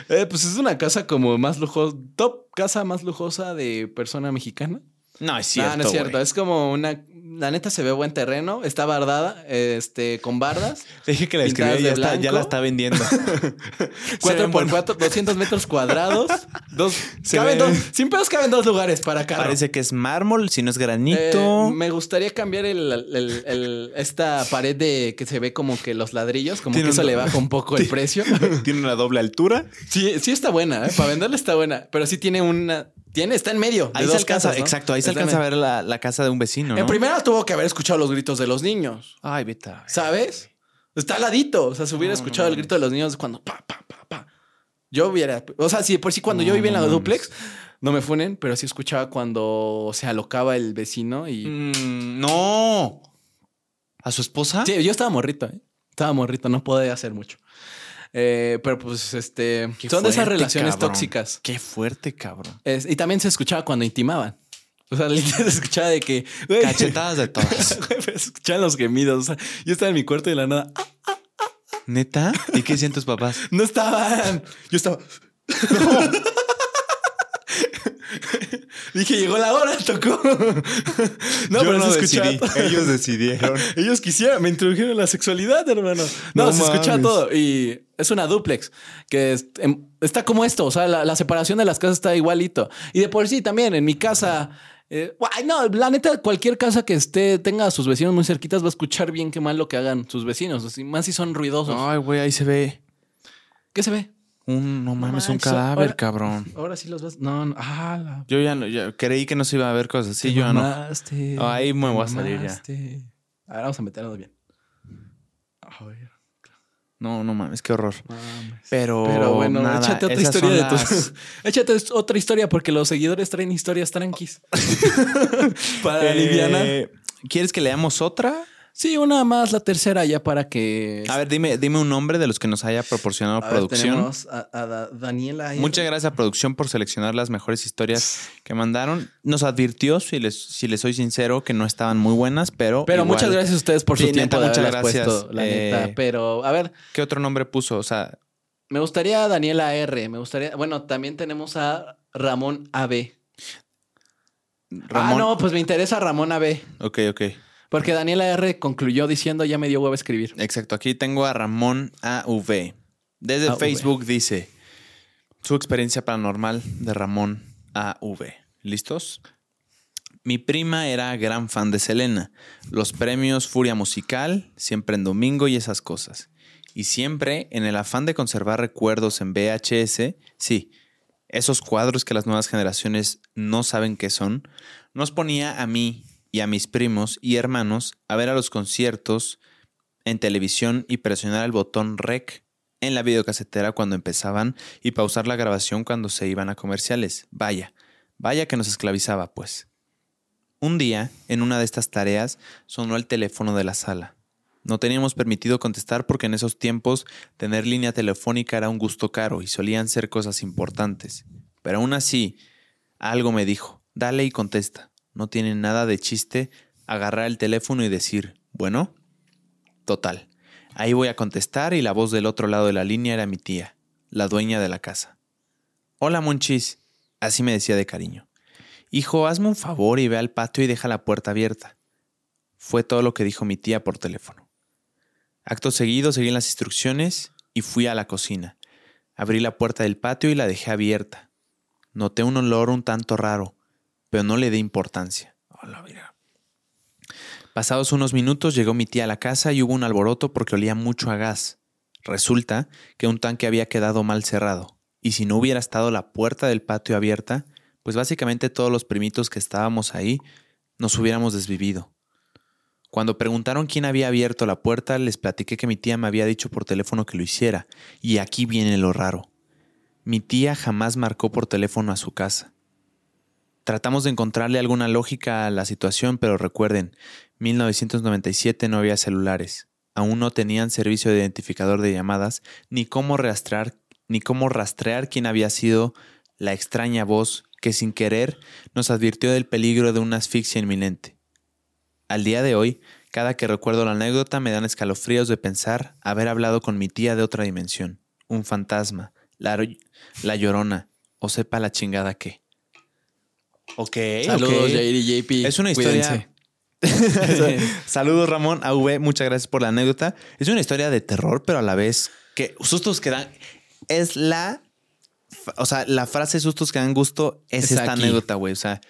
Eh, pues es una casa como más lujosa, top casa más lujosa de persona mexicana. No, es No, cierto. no es cierto. Es como una. La neta se ve buen terreno. Está bardada, este, con bardas. <laughs> Dije que la de ya, está- ya la está vendiendo. <laughs> 4 ven por bon- 4, 200 metros cuadrados. <laughs> Dos, Se caben dos, sin pedos caben dos lugares para carro. Parece que es mármol, si no es Eh, granito. me gustaría cambiar el, el- el- esta pared de que se ve como que los ladrillos, como que eso le baja un poco el precio. Tiene una doble altura. Sí, sí está buena, ¿eh? para venderla está buena, pero sí tiene una, tiene, está en medio. Ahí se dos alcanza, casas, ¿no? exacto, ahí se Está alcanza a ver la, la casa de un vecino, ¿no? En primera tuvo que haber escuchado los gritos de los niños, Ay, vete. ¿sabes? Está al ladito, o sea, se hubiera No, escuchado el grito de los niños cuando pa, pa, pa, pa. Yo hubiera, o sea, sí, por sí cuando yo vivía en la duplex, no me funen, pero sí escuchaba cuando se alocaba el vecino y... Mm, no. ¿A su esposa? Sí, yo estaba morrito, ¿eh? Estaba morrito, no podía hacer mucho. Eh, pero pues, este, Qué son de esas fuerte, relaciones cabrón. tóxicas. Qué fuerte, cabrón. Es- y también se escuchaba cuando intimaban. O sea, <laughs> literal se escuchaba de que... güey, Cachetadas de todas. <laughs> güey, pero se escuchaban los gemidos. O sea, yo estaba en mi cuarto y de la nada... ¡ah! ¿Neta? ¿Y qué decían tus papás? No estaban. Yo estaba... <laughs> Dije, llegó la hora, tocó. <laughs> no, Yo pero no se escuchaba decidí. todo. Ellos decidieron. <laughs> Ellos quisieron, me introdujeron la sexualidad, hermano. No, No se escucha mames. todo. Y es una duplex que es- em, está como esto. O sea, la, la separación de las casas está igualito. Y de por sí también, en mi casa. eh, no, la neta, cualquier casa que esté, tenga a sus vecinos muy cerquitas, va a escuchar bien qué mal lo que hagan sus vecinos. así, más si son ruidosos. Ay, güey, ahí se ve ¿Qué se ve? Un, no mames, un cadáver, ahora- cabrón. Ahora sí los vas. No, no. Ah, la. Yo ya no, ya creí que no se iba a ver cosas así, yo ya no. Ahí me voy a salir ya. mamaste. A ver, vamos a meternos bien. A ver, No, no mames, qué horror. mames. Pero, Pero bueno, nada, échate otra historia de tus. las- <laughs> échate otra historia porque los seguidores traen historias tranquis. <laughs> <laughs> Para Eh. ¿Quieres que leamos otra? Sí, una más, la tercera ya para que... A ver, dime, dime un nombre de los que nos haya proporcionado A ver, producción. tenemos a, a Da- Daniela. R. Muchas gracias a producción por seleccionar las mejores historias que mandaron. Nos advirtió, si les, si les soy sincero, que no estaban muy buenas, pero. Pero igual- muchas gracias a ustedes por su Sí, tiempo neta, muchas gracias. puesto, la Eh, neta. Pero, a ver, ¿Qué otro nombre puso? O sea, me gustaría Daniela R. Me gustaría... Bueno, también tenemos a Ramón AB. Ramón. Ah, no, pues me interesa Ramón AB. Ok, ok. Porque Daniela R. concluyó diciendo ya me dio huevo a escribir. Exacto. Aquí tengo a Ramón AV. Desde AV. Facebook dice su experiencia paranormal de Ramón AV. ¿Listos? Mi prima era gran fan de Selena, los premios Furia Musical, siempre en domingo y esas cosas. Y siempre, en el afán de conservar recuerdos en VHS, sí, esos cuadros que las nuevas generaciones no saben qué son, nos ponía a mí y a mis primos y hermanos a ver a los conciertos en televisión y presionar el botón REC en la videocasetera cuando empezaban y pausar la grabación cuando se iban a comerciales. Vaya, vaya que nos esclavizaba, pues. Un día, en una de estas tareas, sonó el teléfono de la sala. No teníamos permitido contestar porque en esos tiempos tener línea telefónica era un gusto caro y solían ser cosas importantes. Pero aún así, algo me dijo, dale y contesta. No tiene nada de chiste agarrar el teléfono y decir, bueno, total. Ahí voy a contestar y la voz del otro lado de la línea era mi tía, la dueña de la casa. Hola, Monchis. Así me decía de cariño. Hijo, hazme un favor y ve al patio y deja la puerta abierta. Fue todo lo que dijo mi tía por teléfono. Acto seguido seguí las instrucciones y fui a la cocina. Abrí la puerta del patio y la dejé abierta. Noté un olor un tanto raro, pero no le di importancia. Hola, mira. Pasados unos minutos llegó mi tía a la casa y hubo un alboroto porque olía mucho a gas. Resulta que un tanque había quedado mal cerrado, y si no hubiera estado la puerta del patio abierta, pues básicamente todos los primitos que estábamos ahí nos hubiéramos desvivido. Cuando preguntaron quién había abierto la puerta, les platiqué que mi tía me había dicho por teléfono que lo hiciera, y aquí viene lo raro. Mi tía jamás marcó por teléfono a su casa. Tratamos de encontrarle alguna lógica a la situación, pero recuerden, 1997 no había celulares, aún no tenían servicio de identificador de llamadas, ni cómo rastrear, ni cómo rastrear quién había sido la extraña voz que sin querer nos advirtió del peligro de una asfixia inminente. Al día de hoy, cada que recuerdo la anécdota me dan escalofríos de pensar haber hablado con mi tía de otra dimensión, un fantasma, la, la llorona, o sepa la chingada qué. Ok. Saludos, ok. Jair y JP. Es una historia. <laughs> Saludos, Ramón AV. Muchas gracias por la anécdota. Es una historia de terror, pero a la vez que sustos que dan. Es la. O sea, la frase sustos que dan gusto es, Es esta aquí. anécdota, güey. O sea,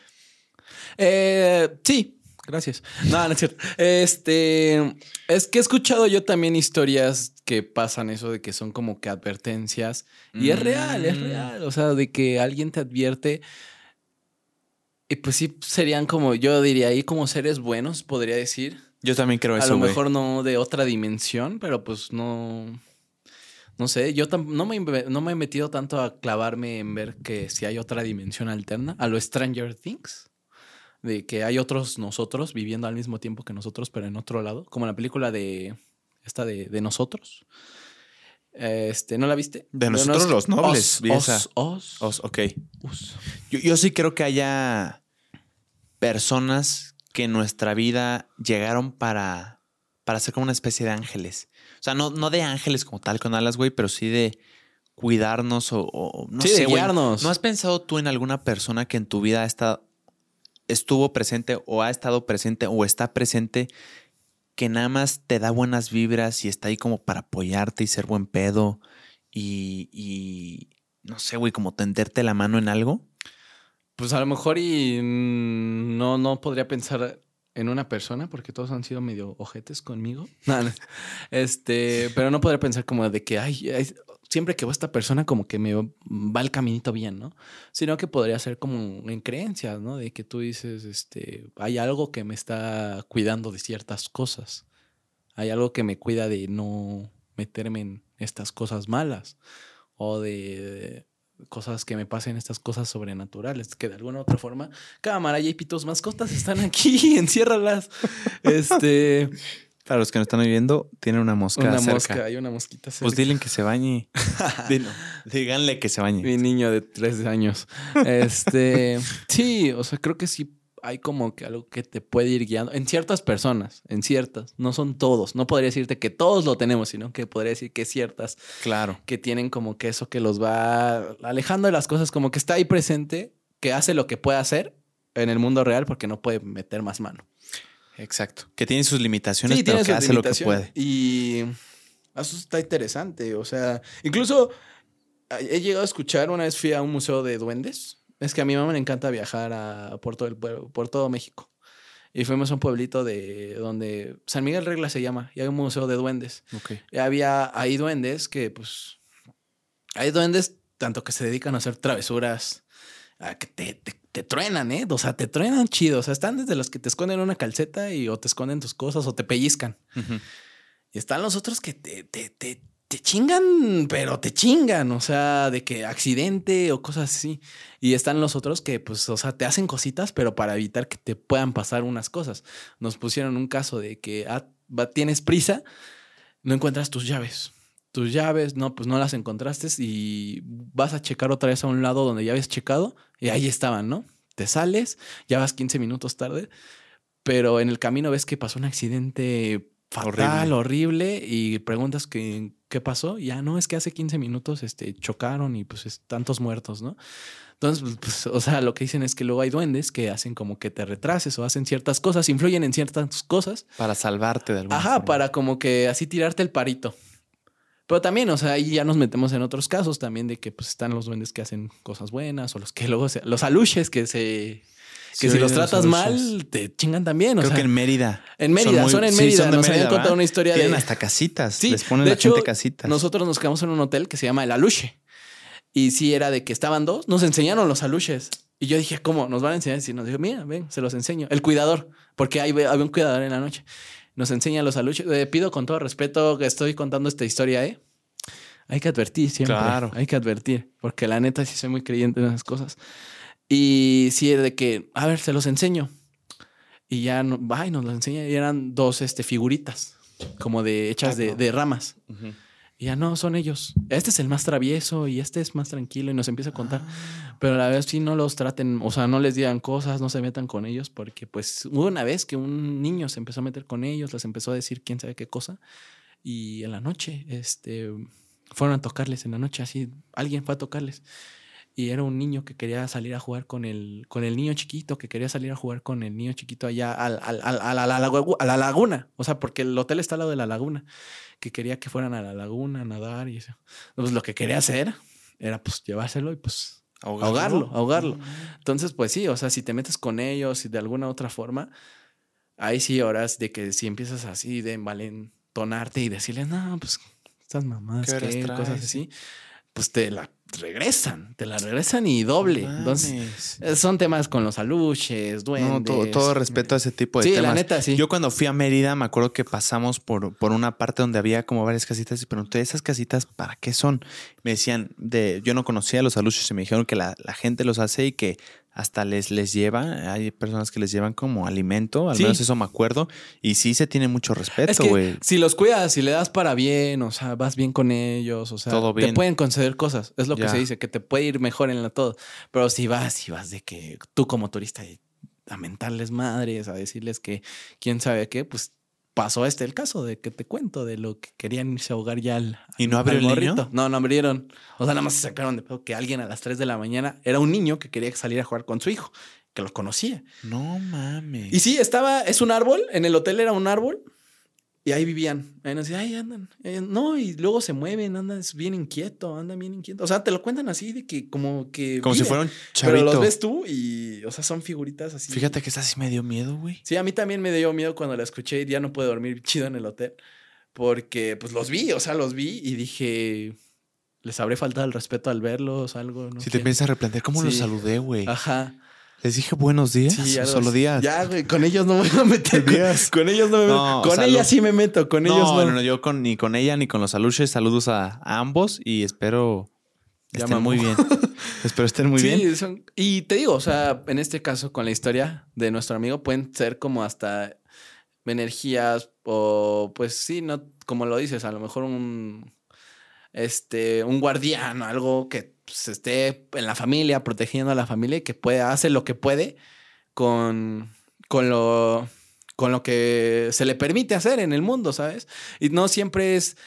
Eh, sí, gracias. No, no es cierto. Este, es que he escuchado yo también historias que pasan eso de que son como que advertencias. Y es real, es Mm. real. O sea, de que alguien te advierte. Y pues sí, serían como, yo diría ahí como seres buenos, podría decir. yo también creo A eso, lo güey. mejor no de otra dimensión, pero pues no. No sé, yo no, me, no me he metido tanto a clavarme en ver que si hay otra dimensión alterna, a lo Stranger Things, de que hay otros nosotros viviendo al mismo tiempo que nosotros, pero en otro lado, como la película de esta de, de nosotros. Este, ¿no la viste? De no nosotros los nobles, Os, os, os, Os- ok. us. Yo, yo sí creo que haya personas que en nuestra vida llegaron para, para ser como una especie de ángeles. O sea, no, no de ángeles como tal con alas, güey, pero sí de cuidarnos o, o- no Sí, sé, de güey. guiarnos. ¿No has pensado tú en alguna persona que en tu vida ha estado, estuvo presente o ha estado presente o está presente que nada más te da buenas vibras y está ahí como para apoyarte y ser buen pedo y, y no sé, güey, como tenderte la mano en algo? Pues a lo mejor y no, no podría pensar en una persona porque todos han sido medio ojetes conmigo. <laughs> Este, pero no podría pensar como de que, ay, siempre que veo a esta persona como que me va el caminito bien, ¿no? Sino que podría ser como en creencias, ¿no? De que tú dices, este, hay algo que me está cuidando de ciertas cosas. Hay algo que me cuida de no meterme en estas cosas malas o de cosas que me pasen, estas cosas sobrenaturales, que de alguna u otra forma, cámara, JP, tus mascotas están aquí, <laughs> enciérralas. Este, Para los que no están viendo, tiene una mosca Una cerca. mosca, hay una mosquita cerca. Pues dile que se bañe. <laughs> Dilo. Díganle que se bañe. Mi niño de tres años. Este, sí, o sea, creo que sí hay como que algo que te puede ir guiando en ciertas personas, en ciertas, no son todos. No podría decirte que todos lo tenemos, sino que podría decir que ciertas Claro. que tienen como que eso que los va alejando de las cosas, como que está ahí presente, que hace lo que puede hacer en el mundo real porque no puede meter más mano. Exacto. Que tiene sus limitaciones, pero tiene que hace lo que puede. Y eso está interesante. O sea, incluso he llegado a escuchar, una vez fui a un museo de duendes. Es que a mi mamá le encanta viajar a por todo México. Y fuimos a un pueblito de donde San Miguel Regla se llama, y hay un museo de duendes. Ok. Y había ahí duendes que, pues, hay duendes tanto que se dedican a hacer travesuras, a que te, te, te truenan, ¿eh? O sea, te truenan chido. O sea, están desde los que te esconden una calceta y o te esconden tus cosas o te pellizcan. Y están los otros que te, te, te, te chingan, pero te chingan, o sea, de que accidente o cosas así. Y están los otros que, pues, o sea, te hacen cositas, pero para evitar que te puedan pasar unas cosas. Nos pusieron un caso de que ah, tienes prisa, no encuentras tus llaves. Tus llaves, no, pues no las encontraste y vas a checar otra vez a un lado donde ya habías checado y ahí estaban, ¿no? Te sales, ya vas 15 minutos tarde, pero en el camino ves que pasó un accidente fatal, horrible, y preguntas que, qué pasó. Ya no, es que hace 15 minutos este, chocaron y pues es tantos muertos, ¿no? Entonces, pues, pues, o sea, lo que dicen es que luego hay duendes que hacen como que te retrases o hacen ciertas cosas, influyen en ciertas cosas. Para salvarte de alguna Ajá, forma. para como que así tirarte el parito. Pero también, o sea, ahí ya nos metemos en otros casos también de que pues están los duendes que hacen cosas buenas o los que luego se, los aluches que se Sí, que si los tratas mal te chingan también, o Creo sea, que en Mérida. en Mérida, son, muy- en sí, Mérida, son de nos habían contado una historia Tienen de hasta casitas. Sí, Les ponen de la hecho, gente casitas. Nosotros nos quedamos en un hotel que se llama El Aluche. Y sí, era de que estaban dos, nos enseñaron los aluches. Y yo dije, ¿cómo? Nos van a enseñar. Y nos dijo, mira, ven, se los enseño. El cuidador, porque ahí ve- había un cuidador en la noche. Nos enseña los aluches. Eh, pido con todo respeto que estoy contando esta historia, ¿eh? Hay que advertir siempre. Claro. Hay que advertir, porque la neta sí soy muy creyente en esas cosas. Y sí, de que, a ver, se los enseño. Y ya no, va y nos los enseña. Y eran dos este, figuritas, como de hechas de, de ramas. Ujú. Y ya no, son ellos. Este es el más travieso y este es más tranquilo y nos empieza a contar. Ah. Pero a la vez sí no los traten, o sea, no les digan cosas, no se metan con ellos, porque pues hubo una vez que un niño se empezó a meter con ellos, les empezó a decir quién sabe qué cosa. Y en la noche, este, fueron a tocarles en la noche, así, alguien fue a tocarles. Y era un niño que quería salir a jugar con el, con el niño chiquito, que quería salir a jugar con el niño chiquito allá al- al- al- a, la, a la laguna. O sea, porque el hotel está al lado de la laguna. Que quería que fueran a la laguna a nadar y eso. Pues lo que quería hacer era pues llevárselo y pues ahogarlo, ahogarlo. Entonces, pues sí, o sea, si te metes con ellos y de alguna otra forma, ahí sí horas de que si empiezas así de envalentonarte y decirles, no, pues estas mamás, ¿Qué ¿qué? cosas así, pues te la regresan, te la regresan y doble. Entonces, eh, son temas con los aluches, duendes. No, todo, todo respeto a ese tipo de Sí, temas. la neta, sí. Yo cuando fui a Mérida me acuerdo que pasamos por, por una parte donde había como varias casitas y pregunté, ¿esas casitas para qué son? Me decían, de, yo no conocía los aluches y me dijeron que la, la gente los hace y que hasta les, les lleva, hay personas que les llevan como alimento, al Sí. menos eso me acuerdo, y sí se tiene mucho Es respeto, que güey. si los cuidas, si le das para bien, o sea, vas bien con ellos, o sea, Todo te pueden conceder cosas. Es lo que se dice, que te puede ir mejor en la todo. Pero si vas, si vas de que tú como turista a mentarles madres, a decirles que quién sabe qué, pues pasó este el caso de que te cuento de lo que querían irse a ahogar ya al. ¿Y no abrió el morrito. niño? No, no abrieron. O sea, nada más se sacaron de pedo que alguien a las 3 de la mañana era un niño que quería salir a jugar con su hijo, que lo conocía. No mames. Y sí, estaba, es un árbol, en el hotel era un árbol, y ahí vivían. Ahí nos ahí andan. andan". No, y luego se mueven, andan es bien inquieto, andan bien inquieto. O sea, te lo cuentan así de que como que. como si viven. fuera un Pero chavito. los ves tú y, o sea, son figuritas así. Fíjate que esta sí me dio miedo, güey. Sí, a mí también me dio miedo cuando la escuché y ya no pude dormir chido en el hotel. Porque, pues los vi, o sea, los vi y dije, les habré faltado el respeto al verlos, algo. ¿no? Si te ¿Qué? empiezas a replantear, ¿cómo los saludé, güey? Ajá. Les dije buenos días, Sí, o algo solo así. días. Ya, güey, con ellos no me voy a meter. Días. con ellos no me meto. No, con ella sí me meto, con ellos no, no. no, yo con, ni con ella ni con los aluches. Saludos a, ambos y espero Ya estén mamó. muy bien. <laughs> espero estén muy sí, bien. son- y te digo, o sea, en este caso con la historia de nuestro amigo pueden ser como hasta energías o pues sí, no como lo dices, a lo mejor un este un guardián, algo que pues, esté en la familia, protegiendo a la familia y que pueda hacer lo que puede con con lo con lo que se le permite hacer en el mundo, ¿sabes? Y no siempre es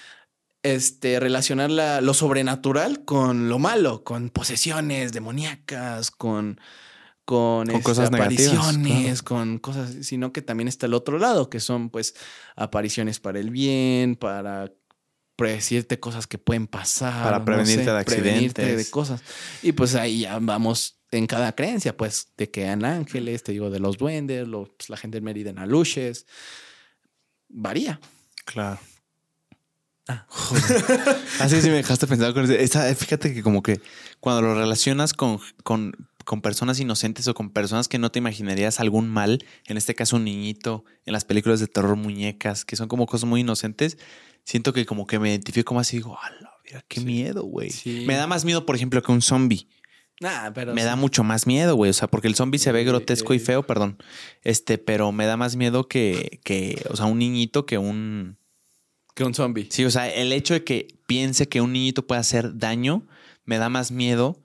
este, relacionar lo sobrenatural con lo malo, con posesiones demoníacas, con, con, Con cosas apariciones, con cosas, sino que también está el otro lado, que son pues apariciones para el bien, para predecirte cosas que pueden pasar. Para no prevenirte sé, de prevenirte de accidentes. cosas. Y pues ahí ya vamos en cada creencia, pues, de que han ángeles, te digo, de los duendes, los, pues, la gente en Mérida en aluches. Varía. Claro. Ah. <laughs> Así sí me dejaste pensar con eso. Esa- fíjate que como que cuando lo relacionas con, con, con personas inocentes o con personas que no te imaginarías algún mal, en este caso un niñito, en las películas de terror muñecas, que son como cosas muy inocentes, siento que como que me identifico más y digo, ¡ala, mira qué Sí. miedo, güey! Sí. Me da más miedo, por ejemplo, que un zombie. Nah, pero Me sí. da mucho más miedo, güey. O sea, porque el zombie se ve Eh, grotesco y feo, perdón. Este, pero me da más miedo que, que, o sea, un niñito que un... que un zombie. Sí, o sea, el hecho de que piense que un niñito puede hacer daño me da más miedo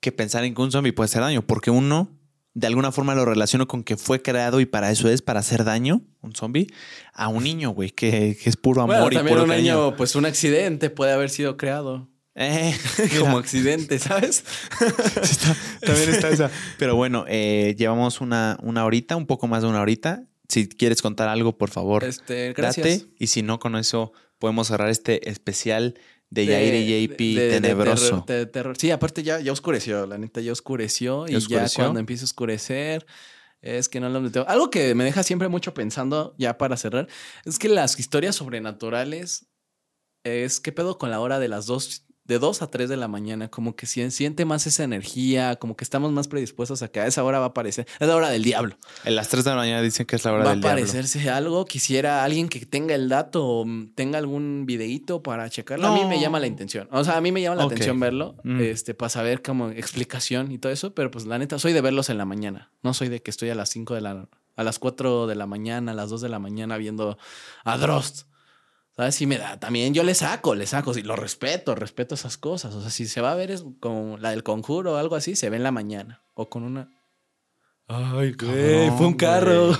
que pensar en que un zombie puede hacer daño, porque uno de alguna forma lo relaciono con que fue creado y para eso es, para hacer daño, un zombie, a un niño, güey, que, que es puro amor Bueno, y también puro un cariño. año, pues un accidente puede haber sido creado Eh, <laughs> como accidente, ¿sabes? está- también está esa. Pero bueno, eh, llevamos una, una horita, un poco más de una horita. Si quieres contar algo, por favor, Este, gracias. date. Y si no, con eso podemos cerrar este especial de Yair y JP de- tenebroso. de terror. Sí, aparte ya, ya oscureció, la neta ya oscureció. ¿Ya y oscureció? ya cuando empieza a oscurecer, es que no lo meteo. Algo que me deja siempre mucho pensando, ya para cerrar, es que las historias sobrenaturales es qué pedo con la hora de las dos. De 2 a 3 de la mañana, como que si- siente más esa energía, como que estamos más predispuestos a que a esa hora va a aparecer. Es la hora del diablo. En las 3 de la mañana dicen que es la hora va a del diablo. parecerse algo. Quisiera alguien que tenga el dato o mm, tenga algún videíto para checarlo. A mí me llama la intención. O sea, a mí me llama la atención verlo, Mm. este, para saber como explicación y todo eso. Pero pues la neta, soy de verlos en la mañana. No soy de que estoy a las 5 de la, a las 4 de la mañana, a las 2 de la mañana viendo a Drost. ¿Sabes? Sí me da. También yo le saco, le saco. Sí, lo respeto, respeto esas cosas. O sea, si se va a ver es como la del conjuro o algo así, se ve en la mañana. O con una. Ay, güey, fue un carro. <laughs>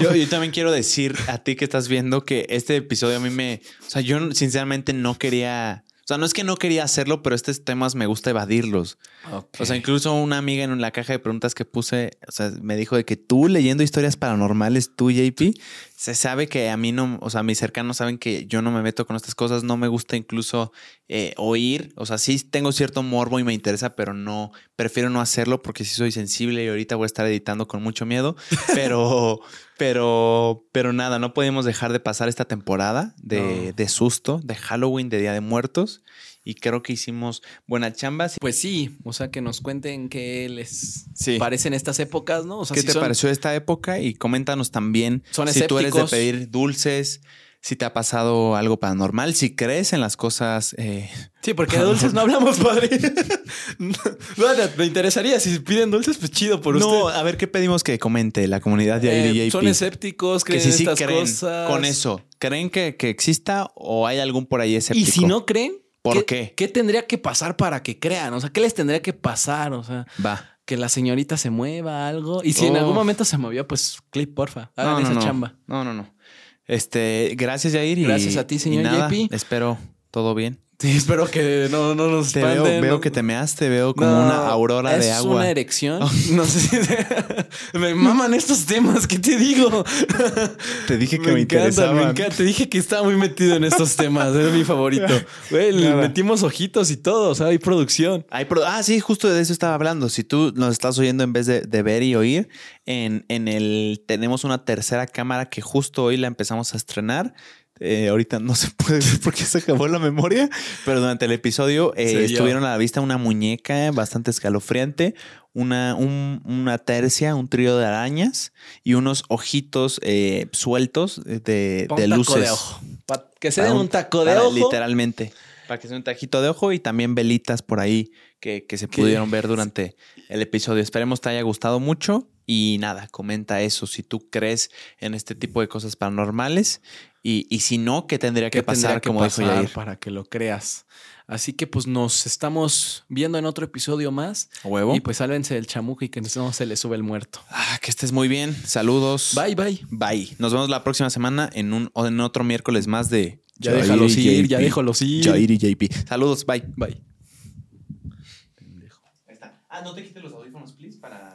Yo, yo también quiero decir a ti que estás viendo que este episodio a mí me. O sea, yo sinceramente no quería. O sea, no es que no quería hacerlo, pero estos temas me gusta evadirlos. O sea, incluso una amiga en la caja de preguntas que puse, o sea, me dijo de que tú leyendo historias paranormales, tú, JP, se sabe que a mí no, o sea, mis cercanos saben que yo no me meto con estas cosas, no me gusta incluso eh, oír, o sea, sí tengo cierto morbo y me interesa, pero no, prefiero no hacerlo porque sí soy sensible y ahorita voy a estar editando con mucho miedo, <laughs> pero, pero, pero nada, no podemos dejar de pasar esta temporada de, No. de susto, de Halloween, de Día de Muertos. Y creo que hicimos buena chamba. Pues sí, o sea, que nos cuenten qué les Sí. parecen estas épocas, ¿no? O sea, ¿Qué si te son- pareció esta época? Y coméntanos también Son si tú eres de pedir dulces, si te ha pasado algo paranormal, si crees en las cosas. eh, Sí, porque de dulces no hablamos, padre. <laughs> no, me interesaría. Si piden dulces, pues chido por no, usted. a ver qué pedimos que comente la comunidad de Eh, y son escépticos, Que creen si en sí estas creen cosas. con eso. ¿Creen que, que exista o hay algún por ahí Y escéptico? si no creen, ¿Por qué? ¿Qué tendría que pasar para que crean? O sea, ¿qué les tendría que pasar? O sea, Va. que la señorita se mueva, algo. Y si en Oh. algún momento se movió, pues clip, porfa. Hagan no, no, esa no. chamba. No, no, no. Este, gracias, Jair. y- Gracias a ti, y señor nada, JP. Espero todo bien. Sí, espero que no, no nos Te veo, espanden, veo no- que te measte, veo como No, una aurora de Es agua. una erección. <laughs> <laughs> No sé si me maman estos temas. ¿Qué te digo? <laughs> Te dije que me, me encanta, interesaban. me encanta. Te dije que estaba muy metido en estos temas. Era mi favorito. Güey, le Nada. metimos ojitos y todo. O sea, hay producción. Hay pro- ah, sí, justo de eso estaba hablando. Si tú nos estás oyendo en vez de, de ver y oír, en, en el tenemos una tercera cámara que justo hoy la empezamos a estrenar. Eh, ahorita no se puede ver porque se acabó la memoria, pero durante el episodio eh, estuvieron a la vista una muñeca bastante escalofriante, una, un- una tercia, un trío de arañas y unos ojitos eh, sueltos de, de un taco luces. de ojo. Pa- que se den un- un taco de Para- ojo. Literalmente. Para que sea un tajito de ojo y también velitas por ahí que, que se ¿Qué? pudieron ver durante el episodio. Esperemos te haya gustado mucho y nada, comenta eso si tú crees en este tipo de cosas paranormales y, y si no, ¿qué tendría que ¿Qué tendría pasar? que como dijo pasar Yair. para que lo creas? Así que pues nos estamos viendo en otro episodio más. ¿A huevo? Y pues sálvense del chamuco y que no se le sube el muerto. Ah, que estés muy bien. Saludos. Bye, bye. Bye. Nos vemos la próxima semana en un o en otro miércoles más de Ya Jair déjalos y ir, ya JP. déjalos ir. Jair y JP. Saludos. Bye. Bye. Ahí está. Ah, no te quites los audífonos, please, para